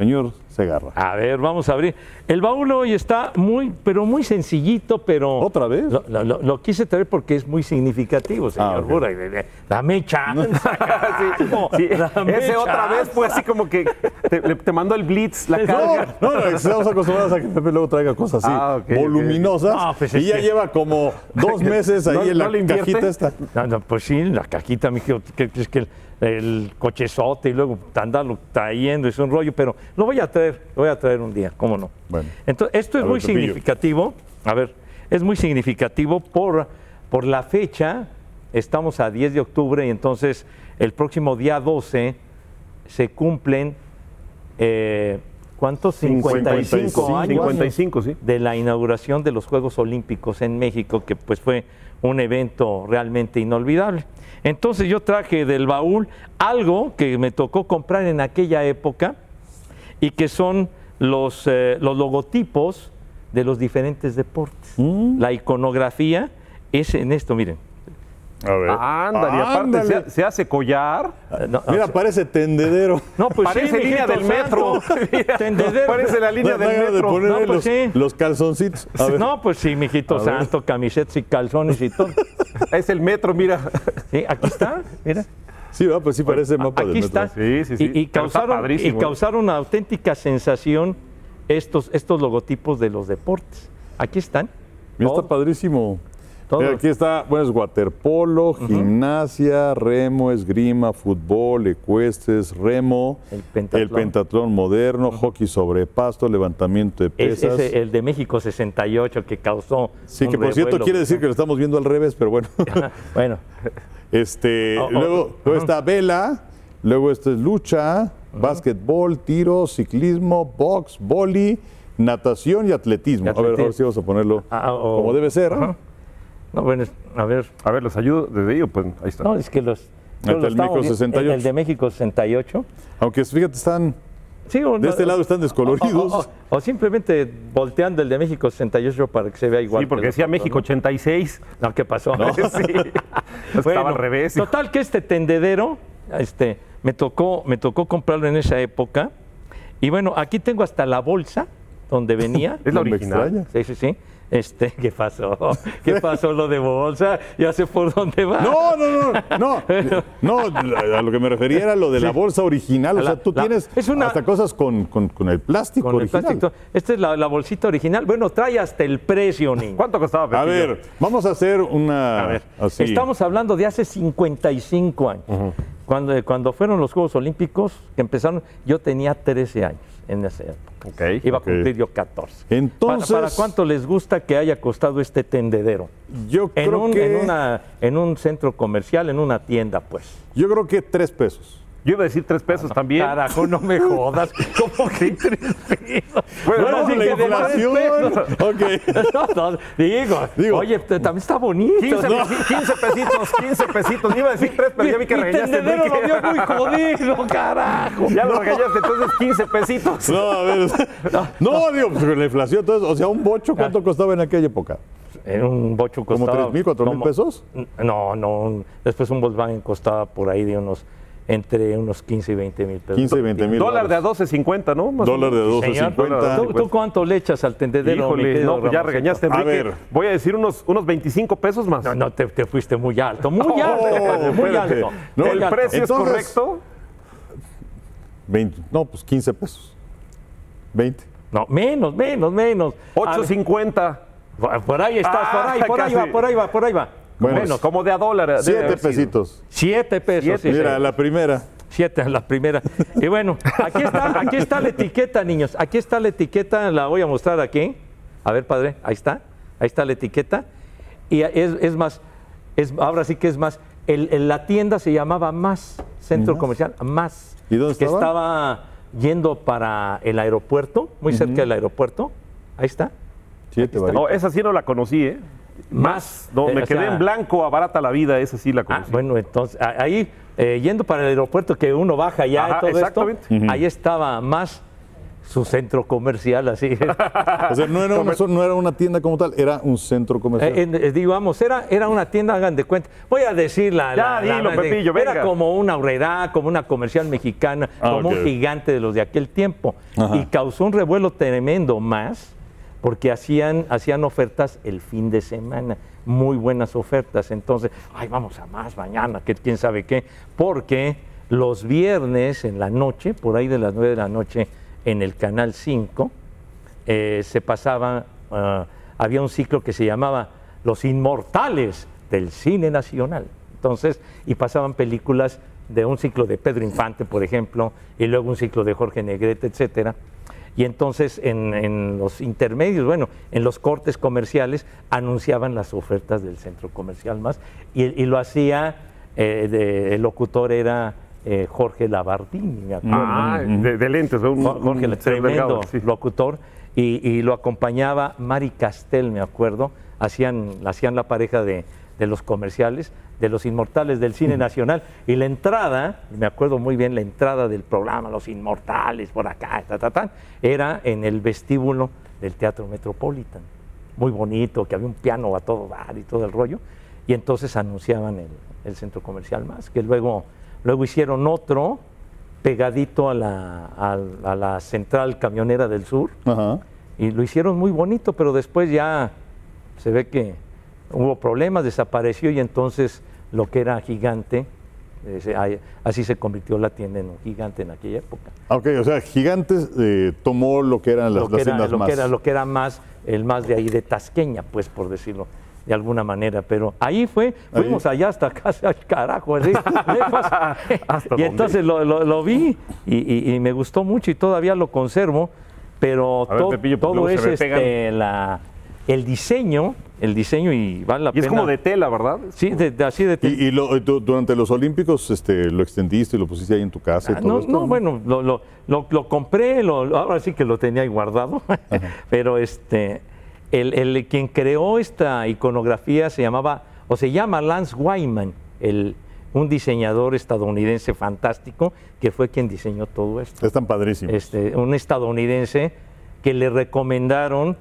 Señor Segarra. A ver, vamos a abrir. El baúl hoy está muy, pero muy sencillito, pero. ¿Otra vez? Lo, lo- lo- lo quise traer porque es muy significativo, señor Ah, ok. Buray. Dame chance. carajo. Sí, Dame ese otra vez fue así como que te, te mandó el blitz, la No, carga. no, no, estamos acostumbrados a que Pepe luego traiga cosas así, Ah, voluminosas. No, pues y ya que- lleva como dos meses ahí ¿No- en la no cajita esta. No, no, pues sí, la cajita, mi hijo, que es que el, cochezote y luego andarlo trayendo es un rollo, pero lo voy a traer, lo voy a traer un día, ¿cómo no? Bueno. Entonces, esto es ver, muy significativo, a ver, es muy significativo por, por la fecha, estamos a 10 de octubre y entonces el próximo día 12 se cumplen, eh, ¿cuántos? 55 años 55, sí. de la inauguración de los Juegos Olímpicos en México, que pues fue un evento realmente inolvidable. Entonces yo traje del baúl algo que me tocó comprar en aquella época y que son los, eh, los logotipos de los diferentes deportes. La iconografía es en esto, miren. A ver. Ándale, y aparte Ándale. se, se hace collar. No, Mira, parece tendedero. no, pues sí, Parece línea mijito del metro. Tendedero. Parece la línea del de metro. ponerle No, pues los, sí. los calzoncitos. A ver. No, pues sí, mijito A ver. santo, camisetas y calzones y todo. Es el metro, mira. Sí, aquí está, mira. Sí, va, pues sí parece mapa del Aquí metro. está. Sí, sí, sí. Y, y causaron, y ¿eh? causaron una auténtica sensación estos, estos logotipos de los deportes. Aquí están. Mira, está padrísimo. Mira, aquí está, bueno, es waterpolo, gimnasia, remo, esgrima, fútbol, ecuestres, remo, El pentatlón. pentatlón moderno, hockey sobre pasto, levantamiento de Es, pesas. ese, el de México 68 que causó. sí, que por cierto quiere decir que lo estamos viendo al revés, pero bueno. Bueno, Este, Oh, oh, luego, luego está vela, luego esto es lucha, básquetbol, tiro, ciclismo, box, boli, natación y atletismo. Y A ver, ahora sí vamos a ponerlo Ah, o- como debe ser. No, bueno, a ver. A ver, les ayudo desde ahí, pues ahí está. No, es que los. los el México estamos vi- 68. El de México 68. Aunque fíjate, están Sí, o de no- este lado están descoloridos. O, o- o- o simplemente volteando el de México 68 para que se vea igual. sí, porque que decía México 86. ¿no? No, ¿qué pasó? sí. Estaba al revés. Total que este tendedero, este, me tocó, me tocó comprarlo en esa época. Y bueno, aquí tengo hasta la bolsa donde venía. Es la No original. extraña. Sí, sí, sí. Este, ¿qué pasó? ¿Qué pasó lo de bolsa? Ya sé por dónde va. No, no, no, no, no, a lo que me refería era lo de la bolsa original, o sea, tú la- tienes es una- hasta cosas con, con- con el plástico Con el original. plástico. Esta es la, la bolsita original. Bueno, trae hasta el precio, niño. ¿Cuánto costaba? A Pepillo? ver, vamos a hacer una A ver, así. estamos hablando de hace 55 años. cuando, cuando fueron los Juegos Olímpicos, que empezaron, yo tenía 13 años en esa época. Iba Ok. a cumplir yo 14. Entonces- ¿Para, para cuánto les gusta que haya costado este tendedero? Yo En creo un, que en, una, en un centro comercial, en una tienda, pues. yo creo que tres pesos. Yo iba a decir tres pesos también. Carajo, no me jodas. ¿Cómo que tres pesos? Bueno, Bueno, sí la que de pesos. Ok. No, no, digo, Digo- oye, también está bonito. 15, ¿no? pesi- 15 pesitos, 15 pesitos. Iba a decir tres, pero ya vi que Mi regañaste. tendedero lo vio muy jodido, carajo. Ya lo regañaste, entonces 15 pesitos. No, a ver. No, digo, pues la inflación, entonces, o sea, un bocho, Ah. ¿cuánto costaba en aquella época? En un bocho ¿Como costaba... 3 mil, 4 mil como- pesos? No, no. Después un Volkswagen costaba por ahí de unos... Entre unos 15 y 20 mil pesos. 15 y 20 mil. Dólar de a dólares. 12.50, ¿no? Más Dólar de. Señor, 12.50. ¿Tú, tú cuánto le echas al tendedero? Híjole, no, pues ya regañaste, A Enrique. ver. Voy a decir unos, unos 25 pesos más. No, no, te, te fuiste muy alto, muy Oh, alto, padre, muy espérate. alto. No, ¿El alto. precio Entonces- es correcto? 20, no, pues 15 pesos. 20. No, menos, menos, menos. A ver, 8.50. por- Por ahí estás, por ahí, Ah, por ahí casi. va, por ahí va, por ahí va. Bueno, menos. Como de a dólar. debe 7 haber sido. pesitos. Siete pesos. Siete. sí, Mira, sí. la primera. Siete la primera. Y bueno, aquí está, aquí está la etiqueta, niños. Aquí está la etiqueta, la voy a mostrar aquí. A ver, padre, ahí está. Ahí está la etiqueta. Y es, es más, es, ahora sí que es más. El, el- la tienda se llamaba Más, Centro Comercial Más. ¿Y dónde que estaba? estaba yendo para el aeropuerto, muy cerca del aeropuerto. Ahí está. 7 está. No, esa sí no la conocí, ¿eh? Más. No, Eh, me quedé sea, en blanco, abarata la vida, esa sí la Ah, conocí. bueno, entonces, ahí, eh, yendo para el aeropuerto, que uno baja ya Ajá, y todo esto, ahí estaba más su centro comercial, así. O sea, no era, una, so- no era una tienda como tal, era un centro comercial. Eh, eh, digamos, era, era una tienda, hagan de cuenta. Voy a decir la. Ya, la- dilo, la- Pepillo, Era venga. como una horrera, como una comercial mexicana, Ah, como un gigante de los de aquel tiempo. Ajá. Y causó un revuelo tremendo más, porque hacían, hacían ofertas el fin de semana, muy buenas ofertas. Entonces, ay, vamos a más mañana, que quién sabe qué, porque los viernes en la noche, por ahí de las 9 de la noche, en el Canal 5, eh, se pasaba, ah, había un ciclo que se llamaba Los Inmortales del Cine Nacional. Entonces, y pasaban películas de un ciclo de Pedro Infante, por ejemplo, y luego un ciclo de Jorge Negrete, etcétera. Y entonces en, en los intermedios, bueno, en los cortes comerciales, anunciaban las ofertas del centro comercial más. Y, y lo hacía, eh, de- el locutor era eh, Jorge Labardini, me acuerdo. Ah, de, de lentes, un, Jo- Jorge, un tremendo delgado, sí. locutor, y, y lo acompañaba Mari Castel, me acuerdo, hacían, hacían la pareja de, de los comerciales, de los inmortales del cine nacional, y la entrada, me acuerdo muy bien, la entrada del programa, Los Inmortales, por acá, ta, ta, ta, era en el vestíbulo del Teatro Metropolitan, muy bonito, que había un piano a todo dar y todo el rollo, y entonces anunciaban el, el centro comercial más, que luego, luego hicieron otro, pegadito a la, al- a la central camionera del sur. Ajá. y lo hicieron muy bonito, pero después ya se ve que hubo problemas, desapareció y entonces lo que era gigante, eh, así se convirtió la tienda en un gigante en aquella época. Ok, o sea, Gigantes eh, tomó lo que eran las, Lo que, las era, tiendas lo, más. que era, lo que era más, el más de ahí de Tasqueña, pues por decirlo de alguna manera, pero ahí fue, fuimos allá hasta casa, carajo, así, lejos. y entonces lo, lo- lo vi y, y- y me gustó mucho y todavía lo conservo, pero A ver, to- Pepillo, todo es este, la, el diseño, el diseño y vale la Y es pena. como de tela, ¿verdad? Sí, de- de- así de... Y, y lo- tú, durante los Olímpicos este, lo extendiste y lo pusiste ahí en tu casa y Ah, todo no, esto, no, bueno, lo, lo- lo- lo compré, ahora sí que lo tenía ahí guardado, pero este, el, el quien creó esta iconografía se llamaba, o se llama Lance Wyman, el, un diseñador estadounidense fantástico, que fue quien diseñó todo esto. Están padrísimos. Este, un estadounidense que le recomendaron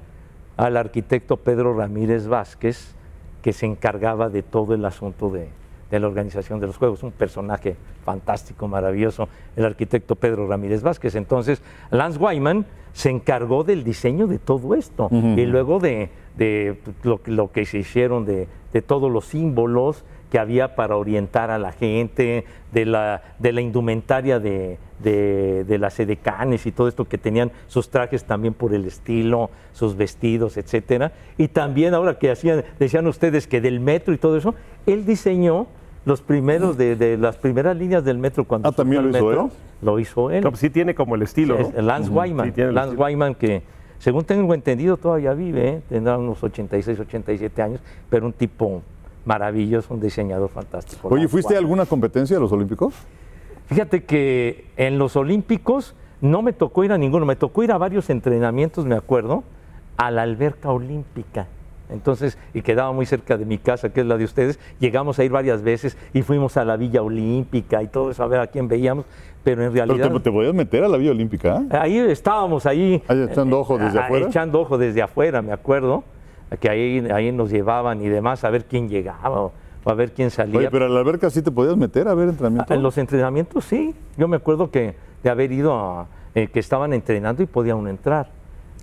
al arquitecto Pedro Ramírez Vázquez, que se encargaba de todo el asunto de, de la organización de los Juegos, un personaje fantástico, maravilloso, el arquitecto Pedro Ramírez Vázquez. Entonces, Lance Wyman se encargó del diseño de todo esto. Y luego de, de lo, que- lo que se hicieron de, de todos los símbolos que había para orientar a la gente, de la, de la indumentaria de, de, de las edecanes y todo esto que tenían sus trajes también por el estilo, sus vestidos, etcétera. Y también ahora que hacían, decían ustedes que del metro y todo eso, él diseñó los primeros de, de las primeras líneas del metro cuando Ah, ¿también lo hizo metro, él? Lo hizo él. No, pues sí tiene como el estilo. Lance Wyman. Sí, Lance estilo. Wyman que, según tengo entendido, todavía vive, ¿eh? tendrá unos 86, 87 años, pero un tipo maravilloso, un diseñador fantástico. Oye, ¿fuiste a alguna competencia de los Olímpicos? Fíjate que en los Olímpicos no me tocó ir a ninguno, me tocó ir a varios entrenamientos, me acuerdo, a la alberca olímpica. Entonces, y quedaba muy cerca de mi casa, que es la de ustedes, llegamos a ir varias veces y fuimos a la Villa Olímpica y todo eso, a ver a quién veíamos, pero en Pero realidad... te, te podías meter a la Vía Olímpica. ¿eh? Ahí estábamos, ahí. Ahí echando ojo desde afuera. Echando ojo desde afuera, me acuerdo. Que ahí, ahí nos llevaban y demás a ver quién llegaba o, o a ver quién salía. Oye, pero a la alberca sí te podías meter a ver entrenamiento. Ah, En los entrenamientos sí. Yo me acuerdo que de haber ido a. eh, que estaban entrenando y podía uno entrar.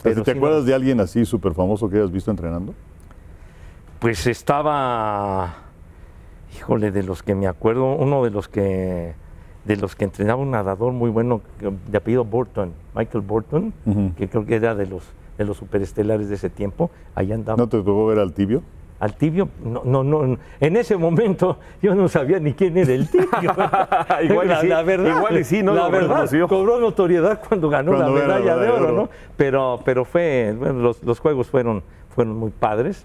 ¿Te sí, no- acuerdas de alguien así súper famoso que hayas visto entrenando? Pues estaba. Híjole, de los que me acuerdo, uno de los que. De los que entrenaba un nadador muy bueno de apellido Borton, Michael Borton, Ujú. que creo que era de los, de los superestelares de ese tiempo. Allá andaba. ¿No te tocó ver al tibio? Al tibio, no, no, no, en ese momento yo no sabía ni quién era el tibio. Igual y sí, igual y sí, no La verdad, reconoció. cobró notoriedad cuando ganó Cuando la la medalla de oro. ¿no? Pero, pero fue, bueno, los, los juegos fueron, fueron muy padres,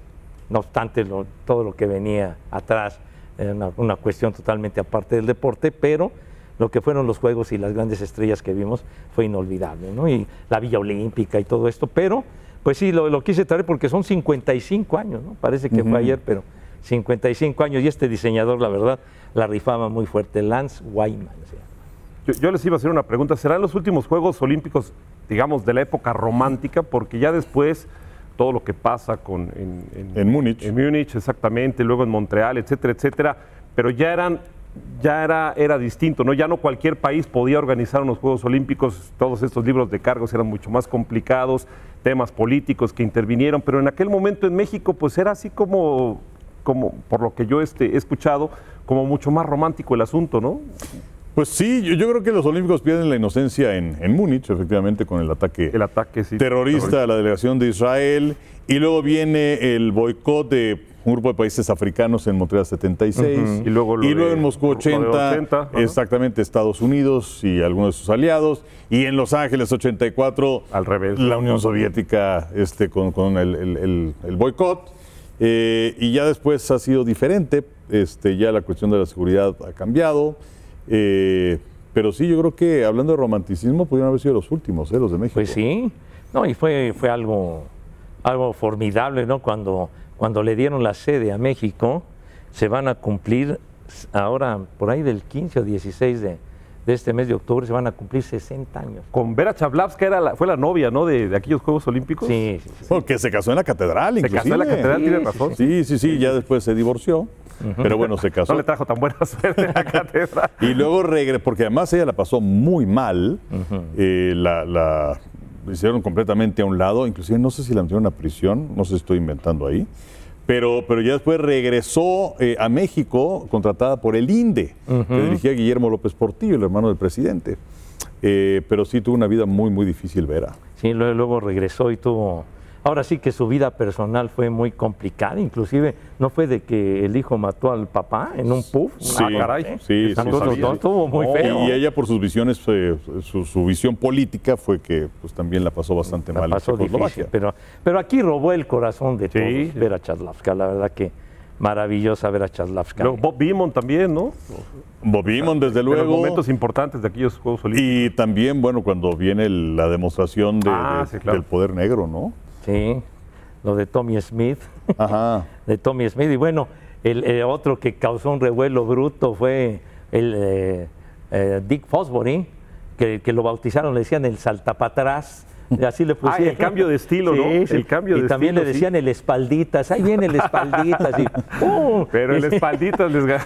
no obstante lo- todo lo que venía atrás era una, una cuestión totalmente aparte del deporte, pero lo que fueron los juegos y las grandes estrellas que vimos fue inolvidable, ¿no? Y la Villa Olímpica y todo esto, pero pues sí, lo, lo quise traer porque son 55 años, ¿no? Parece que fue ayer, pero 55 años y este diseñador, la verdad, la rifaba muy fuerte, Lance Wyman. Yo, yo les iba a hacer una pregunta. ¿Serán los últimos Juegos Olímpicos, digamos, de la época romántica? Porque ya después todo lo que pasa con, en, En Múnich. En Múnich, exactamente, luego en Montreal, etcétera, etcétera. Pero ya eran, ya era, era distinto, ¿no? Ya no cualquier país podía organizar unos Juegos Olímpicos. Todos estos libros de cargos eran mucho más complicados, temas políticos que intervinieron. Pero en aquel momento en México, pues era así como, como por lo que yo este, he escuchado, como mucho más romántico el asunto, ¿no? Pues sí, yo, yo creo que los Olímpicos pierden la inocencia en, en Múnich, efectivamente, con el ataque El ataque, sí. terrorista a la delegación de Israel. Y luego viene el boicot de un grupo de países africanos en Montreal 76. Ujú. Y luego lo de- en Moscú lo de 80, 80, ajá. exactamente Estados Unidos y algunos de sus aliados. Y en Los Ángeles 84, Al revés. la Unión Soviética este, con, con el, el- el- el boicot. Eh, y ya después ha sido diferente, este, ya la cuestión de la seguridad ha cambiado. Eh, pero sí, yo creo que hablando de romanticismo, pudieron haber sido los últimos, ¿eh? los de México. Pues sí, no, y fue, fue algo, algo formidable, ¿no? Cuando, cuando le dieron la sede a México, se van a cumplir ahora por ahí del 15 o 16 de, de este mes de octubre, se van a cumplir 60 años. Con Vera Chavlavska era la- fue la novia, ¿no? De, de aquellos Juegos Olímpicos. Sí, sí, sí. Porque se casó en la catedral, Se inclusive. casó en la catedral, Sí, tiene sí, razón. Sí, sí, sí, ya después se divorció. Pero bueno, se casó. No le trajo tan buena suerte la catedral. Y luego regresó, porque además ella la pasó muy mal, eh, la, la hicieron completamente a un lado, inclusive no sé si la metieron a prisión, no sé si estoy inventando ahí, pero, pero ya después regresó eh, a México contratada por el INDE, que dirigía Guillermo López Portillo, el hermano del presidente. Eh, pero sí tuvo una vida muy, muy difícil, Vera. Sí, luego, luego regresó y tuvo ahora sí que su vida personal fue muy complicada, inclusive no fue de que el hijo mató al papá en un puff. Sí, Ah, caray. sí, sí, sí, no, sí. estuvo muy No, feo. Y ella por sus visiones, eh, su, su visión política fue que pues también la pasó bastante La mal pasó difícil, pero, pero aquí robó el corazón de Sí. todos ver a Chaslavska, la verdad que maravillosa ver a Chaslavska. Bob Beamon también, ¿no? Bob Beamon, desde De los luego. momentos importantes de aquellos Juegos Olímpicos. Y también, bueno, cuando viene el- la demostración de- Ah, de- sí, claro. del poder negro, ¿no? Sí, lo de Tommy Smith, Ajá. de Tommy Smith. Y bueno, el, eh, otro que causó un revuelo bruto fue el eh, eh, Dick Fosbury, que, que lo bautizaron, le decían el saltapatrás. y Así le pusieron. Ah, el cambio de estilo, ¿no? El cambio y de también estilo, le sí. decían el espalditas. Ahí viene el espalditas. y ¡pum! Pero el espalditas les gana.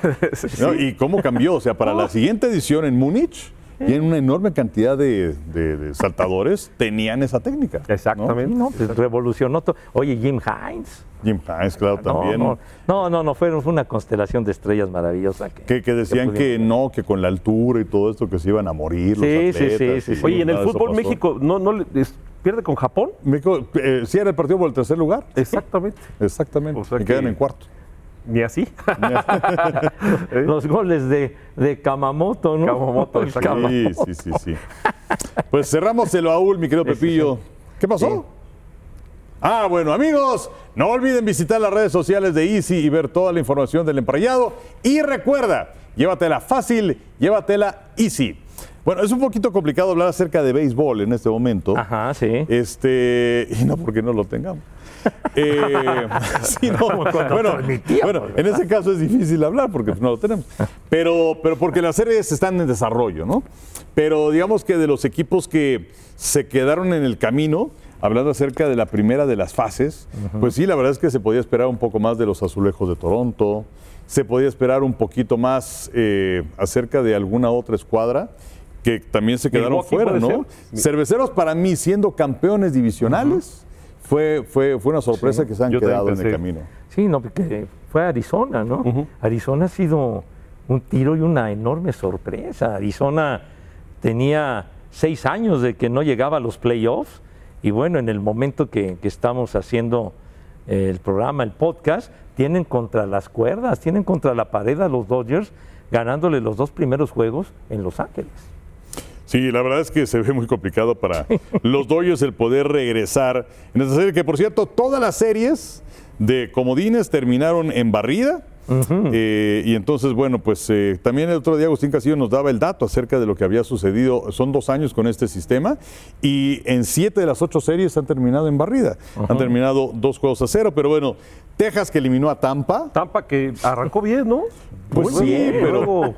No, ¿Y cómo cambió? O sea, para la siguiente edición en Múnich, tienen una enorme cantidad de, de- de saltadores, tenían esa técnica. Exactamente. No, pues revolucionó todo. Oye, Jim Hines. Jim Hines, claro, No, también. no, no, no, no, fue, fue una constelación de estrellas maravillosa. Que, Que, que decían que no, que con la altura y todo esto que se iban a morir los Sí, sí, sí, sí, y sí. Oye, en el fútbol. México no, no es- pierde con Japón. México, eh, sí era el partido por el tercer lugar. Exactamente. Exactamente. O sea y quedan que- en cuarto. Ni así. Los goles de, de Kamamoto, ¿no? Kamamoto, El exacto. Kamamoto. Sí, sí, sí, sí. Pues cerramos el baúl, mi querido Pepillo. ¿Qué pasó? Ah, bueno, amigos, no olviden visitar las redes sociales de Easy y ver toda la información del emparellado. Y recuerda, llévatela fácil, llévatela Easy. Bueno, es un poquito complicado hablar acerca de béisbol en este momento. Ajá, sí. Este, y no porque no lo tengamos. Eh, sí, no, bueno, bueno, en ese caso es difícil hablar porque no lo tenemos. Pero, pero porque las series están en desarrollo, ¿no? Pero digamos que de los equipos que se quedaron en el camino, hablando acerca de la primera de las fases, pues sí, la verdad es que se podía esperar un poco más de los azulejos de Toronto, se podía esperar un poquito más eh, acerca de alguna otra escuadra que también se quedaron fuera, ¿no? ser. Cerveceros para mí siendo campeones divisionales fue, fue, fue una sorpresa que se han quedado en el camino. Sí, no, porque fue Arizona, ¿no? Arizona ha sido un tiro y una enorme sorpresa. Arizona tenía seis años de que no llegaba a los playoffs y bueno, en el momento que, que estamos haciendo eh, el programa, el podcast, tienen contra las cuerdas, tienen contra la pared a los Dodgers, ganándole los dos primeros juegos en Los Ángeles. Sí, la verdad es que se ve muy complicado para los Dodgers el poder regresar en esta serie, que por cierto, todas las series de comodines terminaron en barrida. Eh, y entonces, bueno, pues eh, también el otro día Agustín Castillo nos daba el dato acerca de lo que había sucedido. Son dos años con este sistema y en siete de las ocho series han terminado en barrida. Han terminado dos juegos a cero, pero bueno, Texas que eliminó a Tampa. Tampa que arrancó bien, ¿no? Pues sí, bien, pero luego,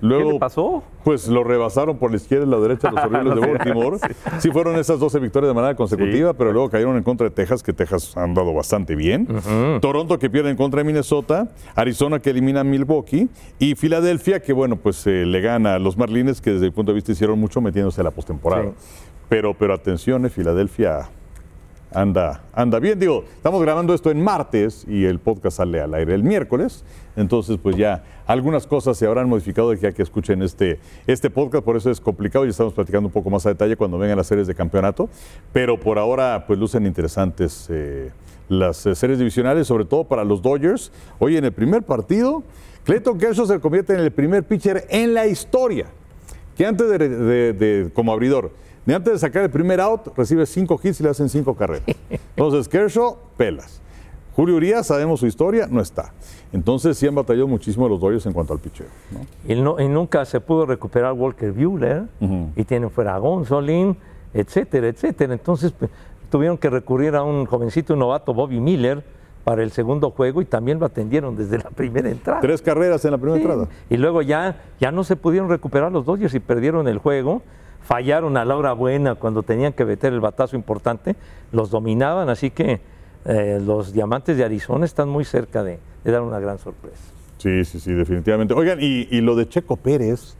luego- ¿qué le pasó? Pues lo rebasaron por la izquierda y la derecha los Orioles de Baltimore. Sí fueron esas 12 victorias de manera consecutiva, pero luego cayeron en contra de Texas, que Texas han dado bastante bien. Toronto que pierde en contra de Minnesota, Arizona que elimina a Milwaukee y Filadelfia que bueno, pues eh, le gana a los Marlines que desde mi punto de vista hicieron mucho metiéndose a la postemporada. Sí. Pero pero atención, eh, Filadelfia anda, anda bien. Digo, estamos grabando esto en martes y el podcast sale al aire el miércoles. Entonces, pues ya algunas cosas se habrán modificado de que escuchen este, este podcast, por eso es complicado y estamos platicando un poco más a detalle cuando vengan las series de campeonato. Pero por ahora, pues lucen interesantes eh, las eh, series divisionales, sobre todo para los Dodgers. Hoy en el primer partido, Clayton Kershaw se convierte en el primer pitcher en la historia que antes de- como abridor, de antes de sacar el primer out, recibe cinco hits y le hacen cinco carreras. Entonces, Kershaw, pelas. Julio Urias, sabemos su historia, no está. Entonces, sí han batallado muchísimo los Dodgers en cuanto al picheo. ¿no? Y, no- y nunca se pudo recuperar Walker Buehler y tienen fuera a Gonzolin, etcétera, etcétera. Entonces tuvieron que recurrir a un jovencito, un novato, Bobby Miller, para el segundo juego y también lo atendieron desde la primera entrada. Tres carreras en la primera Sí. entrada. Y luego ya, ya no se pudieron recuperar los Dodgers y perdieron el juego. Fallaron a la hora buena cuando tenían que meter el batazo importante. Los dominaban, así que eh, los diamantes de Arizona están muy cerca de, dar una gran sorpresa. Sí, sí, sí, definitivamente. Oigan, y, lo de Checo Pérez,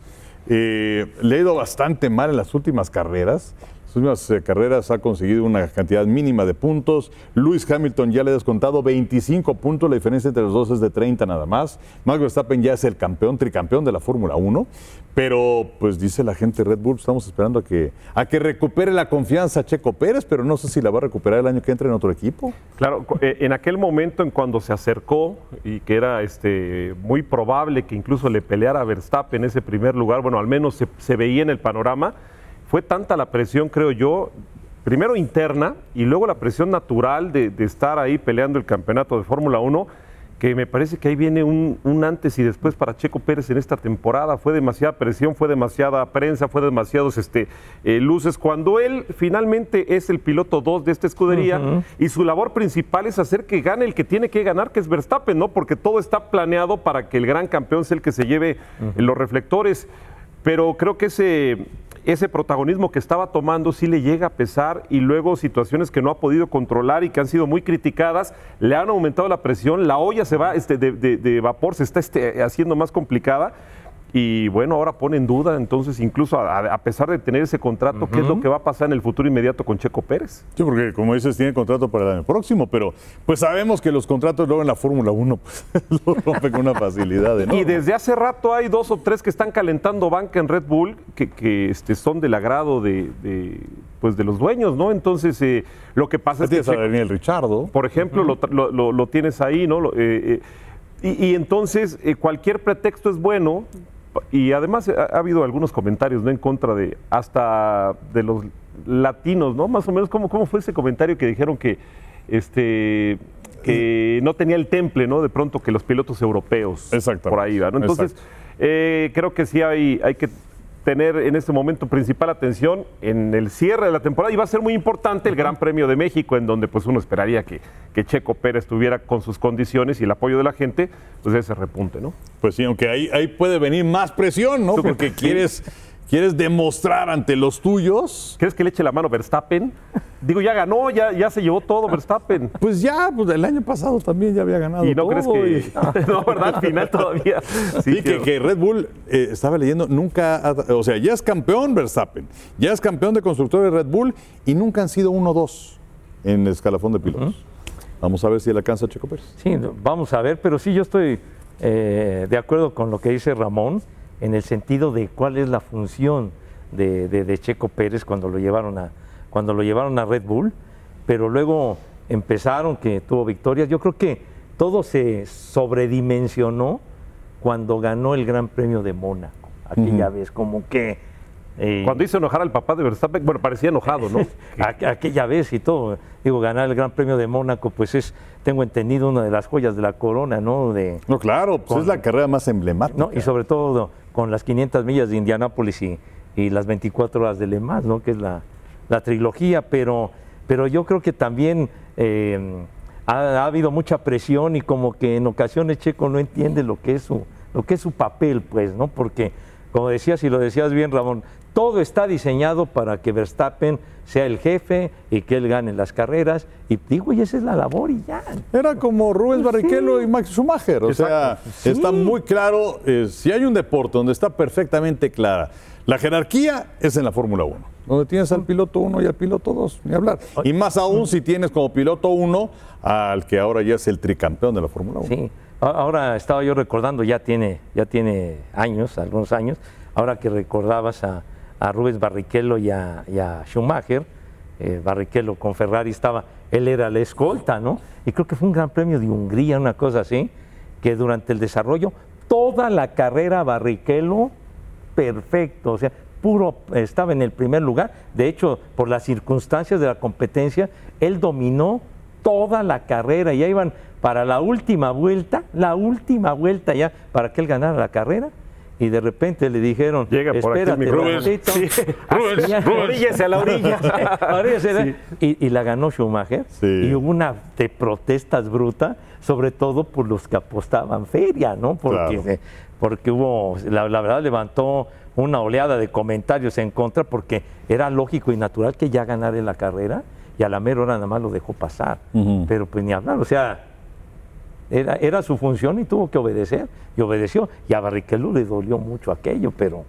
eh, le ha ido bastante mal en las últimas carreras. sus últimas eh, carreras ha conseguido una cantidad mínima de puntos. Lewis Hamilton ya le ha descontado 25 puntos, la diferencia entre los dos es de 30 nada más. Max Verstappen ya es el campeón, tricampeón de la Fórmula 1, pero pues dice la gente Red Bull, estamos esperando a que, a que recupere la confianza Checo Pérez, pero no sé si la va a recuperar el año que entra en otro equipo. Claro, eh, en aquel momento en cuando se acercó y que era este, muy probable que incluso le peleara a Verstappen en ese primer lugar, bueno, al menos se, se veía en el panorama, fue tanta la presión, creo yo, primero interna y luego la presión natural de, de estar ahí peleando el campeonato de Fórmula 1, que me parece que ahí viene un, un antes y después para Checo Pérez en esta temporada. Fue demasiada presión, fue demasiada prensa, fue demasiados este, eh, luces. Cuando él finalmente es el piloto 2 de esta escudería y su labor principal es hacer que gane el que tiene que ganar, que es Verstappen, ¿no? Porque todo está planeado para que el gran campeón sea el que se lleve los reflectores. Pero creo que ese, ese protagonismo que estaba tomando sí le llega a pesar y luego situaciones que no ha podido controlar y que han sido muy criticadas, le han aumentado la presión, la olla se va este, de, vapor, se está este, haciendo más complicada. Y bueno, ahora pone en duda, entonces, incluso a, a pesar de tener ese contrato, qué es lo que va a pasar en el futuro inmediato con Checo Pérez. Sí, porque como dices, tiene contrato para el año próximo, pero pues sabemos que los contratos luego en la Fórmula 1 pues, lo rompen con una facilidad Y enorme. desde hace rato hay dos o tres que están calentando banca en Red Bull que, que, este, son del agrado de, de, pues, de los dueños, ¿no? Entonces, eh, lo que pasa es que Tienes a Checo- Daniel Richardo. por ejemplo, lo, tra- lo- lo- lo tienes ahí, ¿no? Lo- eh, eh, y, y entonces eh, cualquier pretexto es bueno. Y además eh, ha, ha habido algunos comentarios, ¿no? En contra de hasta de los latinos, ¿no? Más o menos, ¿cómo, cómo fue ese comentario que dijeron que este que no tenía el temple, ¿no? De pronto que los pilotos europeos por ahí, ¿va, ¿no? Entonces, eh, creo que sí hay, hay que tener en este momento principal atención en el cierre de la temporada y va a ser muy importante el Gran Premio de México, en donde pues uno esperaría que, que Checo Pérez estuviera con sus condiciones y el apoyo de la gente, pues ese repunte, ¿no? Pues sí, aunque ahí, ahí puede venir más presión, ¿no? Porque quieres, quieres demostrar ante los tuyos. ¿Crees que le eche la mano Verstappen? Digo, ya ganó, ya, ya se llevó todo Verstappen. Pues ya, pues el año pasado también ya había ganado. Y no crees que... y- No, ¿verdad? Al final todavía. Sí, que, que Red Bull, eh, estaba leyendo, nunca, ha- o sea, ya es campeón Verstappen, ya es campeón de constructores Red Bull y nunca han sido 1-2 en el escalafón de pilotos. Vamos a ver si le alcanza a Checo Pérez. Sí, vamos a ver, pero sí yo estoy eh, de acuerdo con lo que dice Ramón en el sentido de cuál es la función de, de- de Checo Pérez cuando lo llevaron a cuando lo llevaron a Red Bull, pero luego empezaron que tuvo victorias. Yo creo que todo se sobredimensionó cuando ganó el Gran Premio de Mónaco aquella vez, como que eh, Cuando hizo enojar al papá de Verstappen, bueno, parecía enojado, ¿no? Aqu- aquella vez y todo. Digo, ganar el Gran Premio de Mónaco, pues es, tengo entendido, una de las joyas de la corona, ¿no? De, No, claro, pues Con- es la carrera más emblemática. ¿no? Y sobre todo con las 500 millas de Indianápolis y, las 24 horas de Le ¿no? Que es la, la trilogía, pero, pero yo creo que también eh, ha, ha habido mucha presión y como que en ocasiones Checo no entiende lo que es su, lo que es su papel, pues, ¿no? Porque, como decías y lo decías bien, Ramón, todo está diseñado para que Verstappen sea el jefe y que él gane las carreras. Y digo, y esa es la labor y ya. Era como Rubens Barrichello y Max Schumacher. O sea, está muy claro. eh, si hay un deporte donde está perfectamente clara la jerarquía, es en la Fórmula 1. Donde tienes al piloto 1 y al piloto 2, ni hablar. Y más aún si tienes como piloto 1 al que ahora ya es el tricampeón de la Fórmula 1. Sí, ahora estaba yo recordando, ya tiene, ya tiene años, algunos años, ahora que recordabas a, a Rubens Barrichello y a, Schumacher, eh, Barrichello con Ferrari estaba, él era la escolta, ¿no? Y creo que fue un gran premio de Hungría, una cosa así, que durante el desarrollo, toda la carrera Barrichello, perfecto, o sea, puro, estaba en el primer lugar, de hecho, por las circunstancias de la competencia, él dominó toda la carrera, ya iban para la última vuelta, la última vuelta ya, para que él ganara la carrera, y de repente le dijeron, Llega por aquí espérate micrófono. tantito". Sí. Rubens, oríllese a la orilla. ¿verdad? y, y la ganó Schumacher, Sí. y hubo una de protestas bruta, sobre todo por los que apostaban feria, ¿no? Porque, Claro. eh, porque hubo, la, la verdad levantó una oleada de comentarios en contra, porque era lógico y natural que ya ganara en la carrera, y a la mera hora nada más lo dejó pasar. Pero pues ni hablar, o sea, era, era su función y tuvo que obedecer, y obedeció. Y a Barrichello le dolió mucho aquello, pero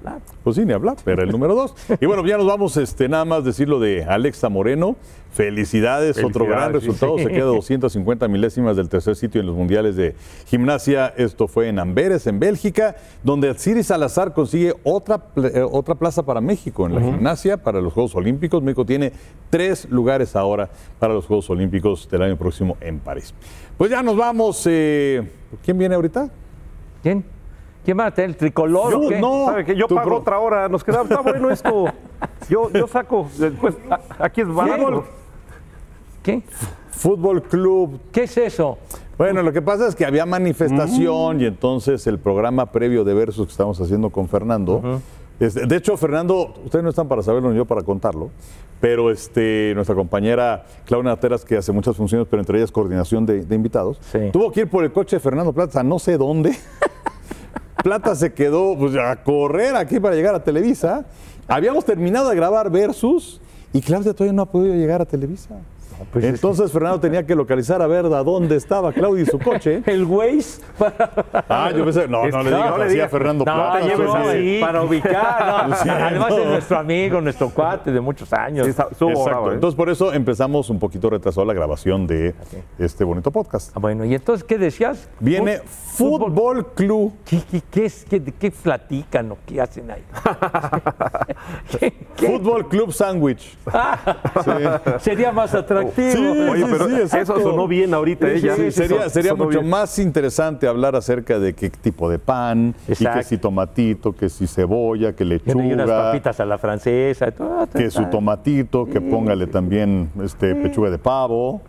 hablar. Pues sí, ni hablar, pero el número dos. Y bueno, ya nos vamos, este, nada más decir lo de Alexa Moreno. Felicidades, otro gran sí, resultado. sí. Se queda 250 milésimas del tercer sitio en los mundiales de gimnasia. Esto fue en Amberes, en Bélgica, donde Siri Salazar consigue otra, eh, otra plaza para México en la gimnasia para los Juegos Olímpicos. México tiene tres lugares ahora para los Juegos Olímpicos del año próximo en París. Pues ya nos vamos. eh, ¿Quién viene ahorita? ¿Quién? ¿Quién va a tener el tricolor? o Yo, qué? no. Yo pago pro- otra hora, nos quedamos. Está bueno esto. Yo, yo saco. Después, a- aquí es barato. ¿Qué? Fútbol Club ¿Qué es eso? Bueno, lo que pasa es que había manifestación y entonces el programa previo de Versus que estamos haciendo con Fernando. de hecho, Fernando, ustedes no están para saberlo ni yo para contarlo, pero este, nuestra compañera Claudia Nateras, que hace muchas funciones, pero entre ellas coordinación de, de invitados, Sí. tuvo que ir por el coche de Fernando Plata a no sé dónde. Plata se quedó pues, a correr aquí para llegar a Televisa. Habíamos terminado de grabar Versus y Claudia todavía no ha podido llegar a Televisa. Pues es Entonces Fernando tenía que localizar a ver a dónde estaba Claudia y su coche. ¿El Waze? Ah, yo pensé, no, no le No, digas no así a. Fernando No, Plata. pues, así, sí. para ubicar. ¿no? Además no. es nuestro amigo, nuestro cuate de muchos años. Sí, está- Exacto. bravo, ¿eh? Entonces por eso empezamos un poquito retrasado la grabación de este bonito podcast. Ah, bueno, ¿y entonces qué decías? Viene Fútbol Club. ¿Qué, qué, qué es, qué, qué platican o qué hacen ahí? Fútbol Club Sándwich. Sería más atractivo. Sí, Oye, sí, pero sí, eso sonó bien ahorita, Sí, ella. sí, sería mucho bien. más interesante hablar acerca de qué tipo de pan, y que si tomatito, que si cebolla, que Y unas lechuga, papitas a la francesa. todo, que su tomatito, que póngale también este pechuga de pavo.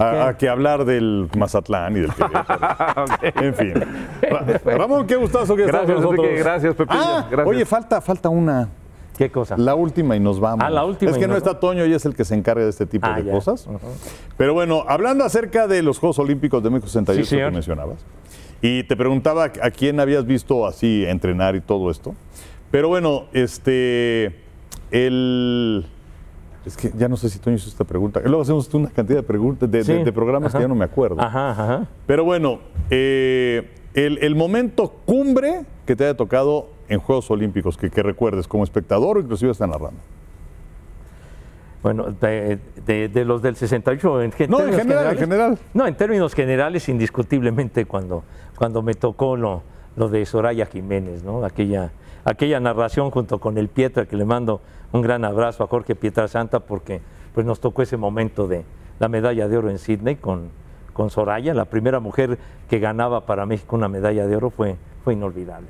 A, a que hablar del Mazatlán y del. En fin. Ra- Ramón, qué gustazo que estás con Gracias, nosotros. Enrique, gracias, Pepillo, Ah, gracias. Oye, falta, falta una. ¿Qué cosa? La última y nos vamos. Ah, la última Es que no está Toño y es el que se encarga de este tipo Ah, de ya. cosas. Pero bueno, hablando acerca de los Juegos Olímpicos de México 68 Sí, que mencionabas, y te preguntaba a quién habías visto así entrenar y todo esto. Pero bueno, este, el... Es que ya no sé si Toño hizo esta pregunta. Luego hacemos una cantidad de preguntas, de, de- Sí, de programas que ya no me acuerdo. Ajá, ajá. Pero bueno, eh, el, el momento cumbre que te haya tocado en Juegos Olímpicos, que, que recuerdes como espectador o inclusive está narrando. Bueno, de, de- de los del 68, en, No, en general, en generales- general. No, en términos generales, indiscutiblemente, cuando, cuando me tocó lo, lo de Soraya Jiménez, ¿no? Aquella, aquella narración junto con el Pietra, que le mando un gran abrazo a Jorge Pietrasanta, porque pues, nos tocó ese momento de la medalla de oro en Sydney con, con Soraya, la primera mujer que ganaba para México una medalla de oro, fue, fue inolvidable.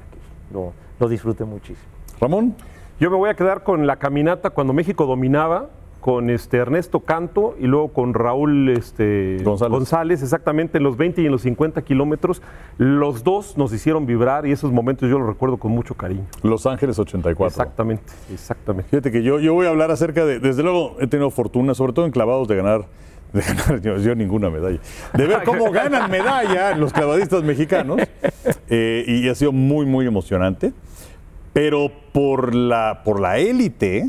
Lo, lo disfruté muchísimo. Ramón, Yo me voy a quedar con la caminata cuando México dominaba, con este Ernesto Canto y luego con Raúl este, González. exactamente en los 20 y en los 50 kilómetros. Los dos nos hicieron vibrar y esos momentos yo los recuerdo con mucho cariño. Los Ángeles 84. Exactamente, exactamente. Fíjate que yo, yo voy a hablar acerca de, desde luego he tenido fortuna, sobre todo en clavados de ganar, de ganar yo, yo ninguna medalla, de ver cómo ganan medalla los clavadistas mexicanos eh, y ha sido muy, muy emocionante, pero por la, por la élite,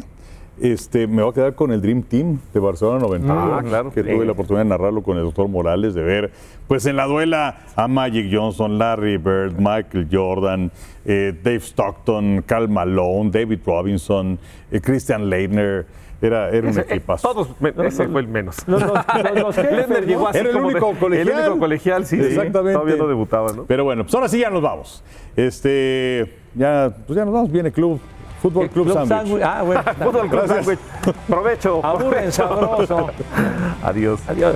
este, me voy a quedar con el Dream Team de Barcelona 92, Ah, claro. que tuve la oportunidad de narrarlo con el doctor Morales, de ver, pues en la duela a Magic Johnson, Larry Bird, Michael Jordan, eh, Dave Stockton, Cal Malone, David Robinson, eh, Christian Leitner, era, era un Ese, eh, equipazo. todos, me- ese fue el menos. Los, los- los- los jefes, ¿no? llegó así Era el como único de- colegial. El único colegial, sí, sí. Exactamente. Todavía no debutaba, ¿no? Pero bueno, pues ahora sí ya nos vamos. Este, ya, pues ya nos vamos. Viene Club, Fútbol Club, Sandwich. Sándwich. Ah, bueno. Fútbol Club. Sándwich. Provecho. Aburren sabroso. Adiós. Adiós.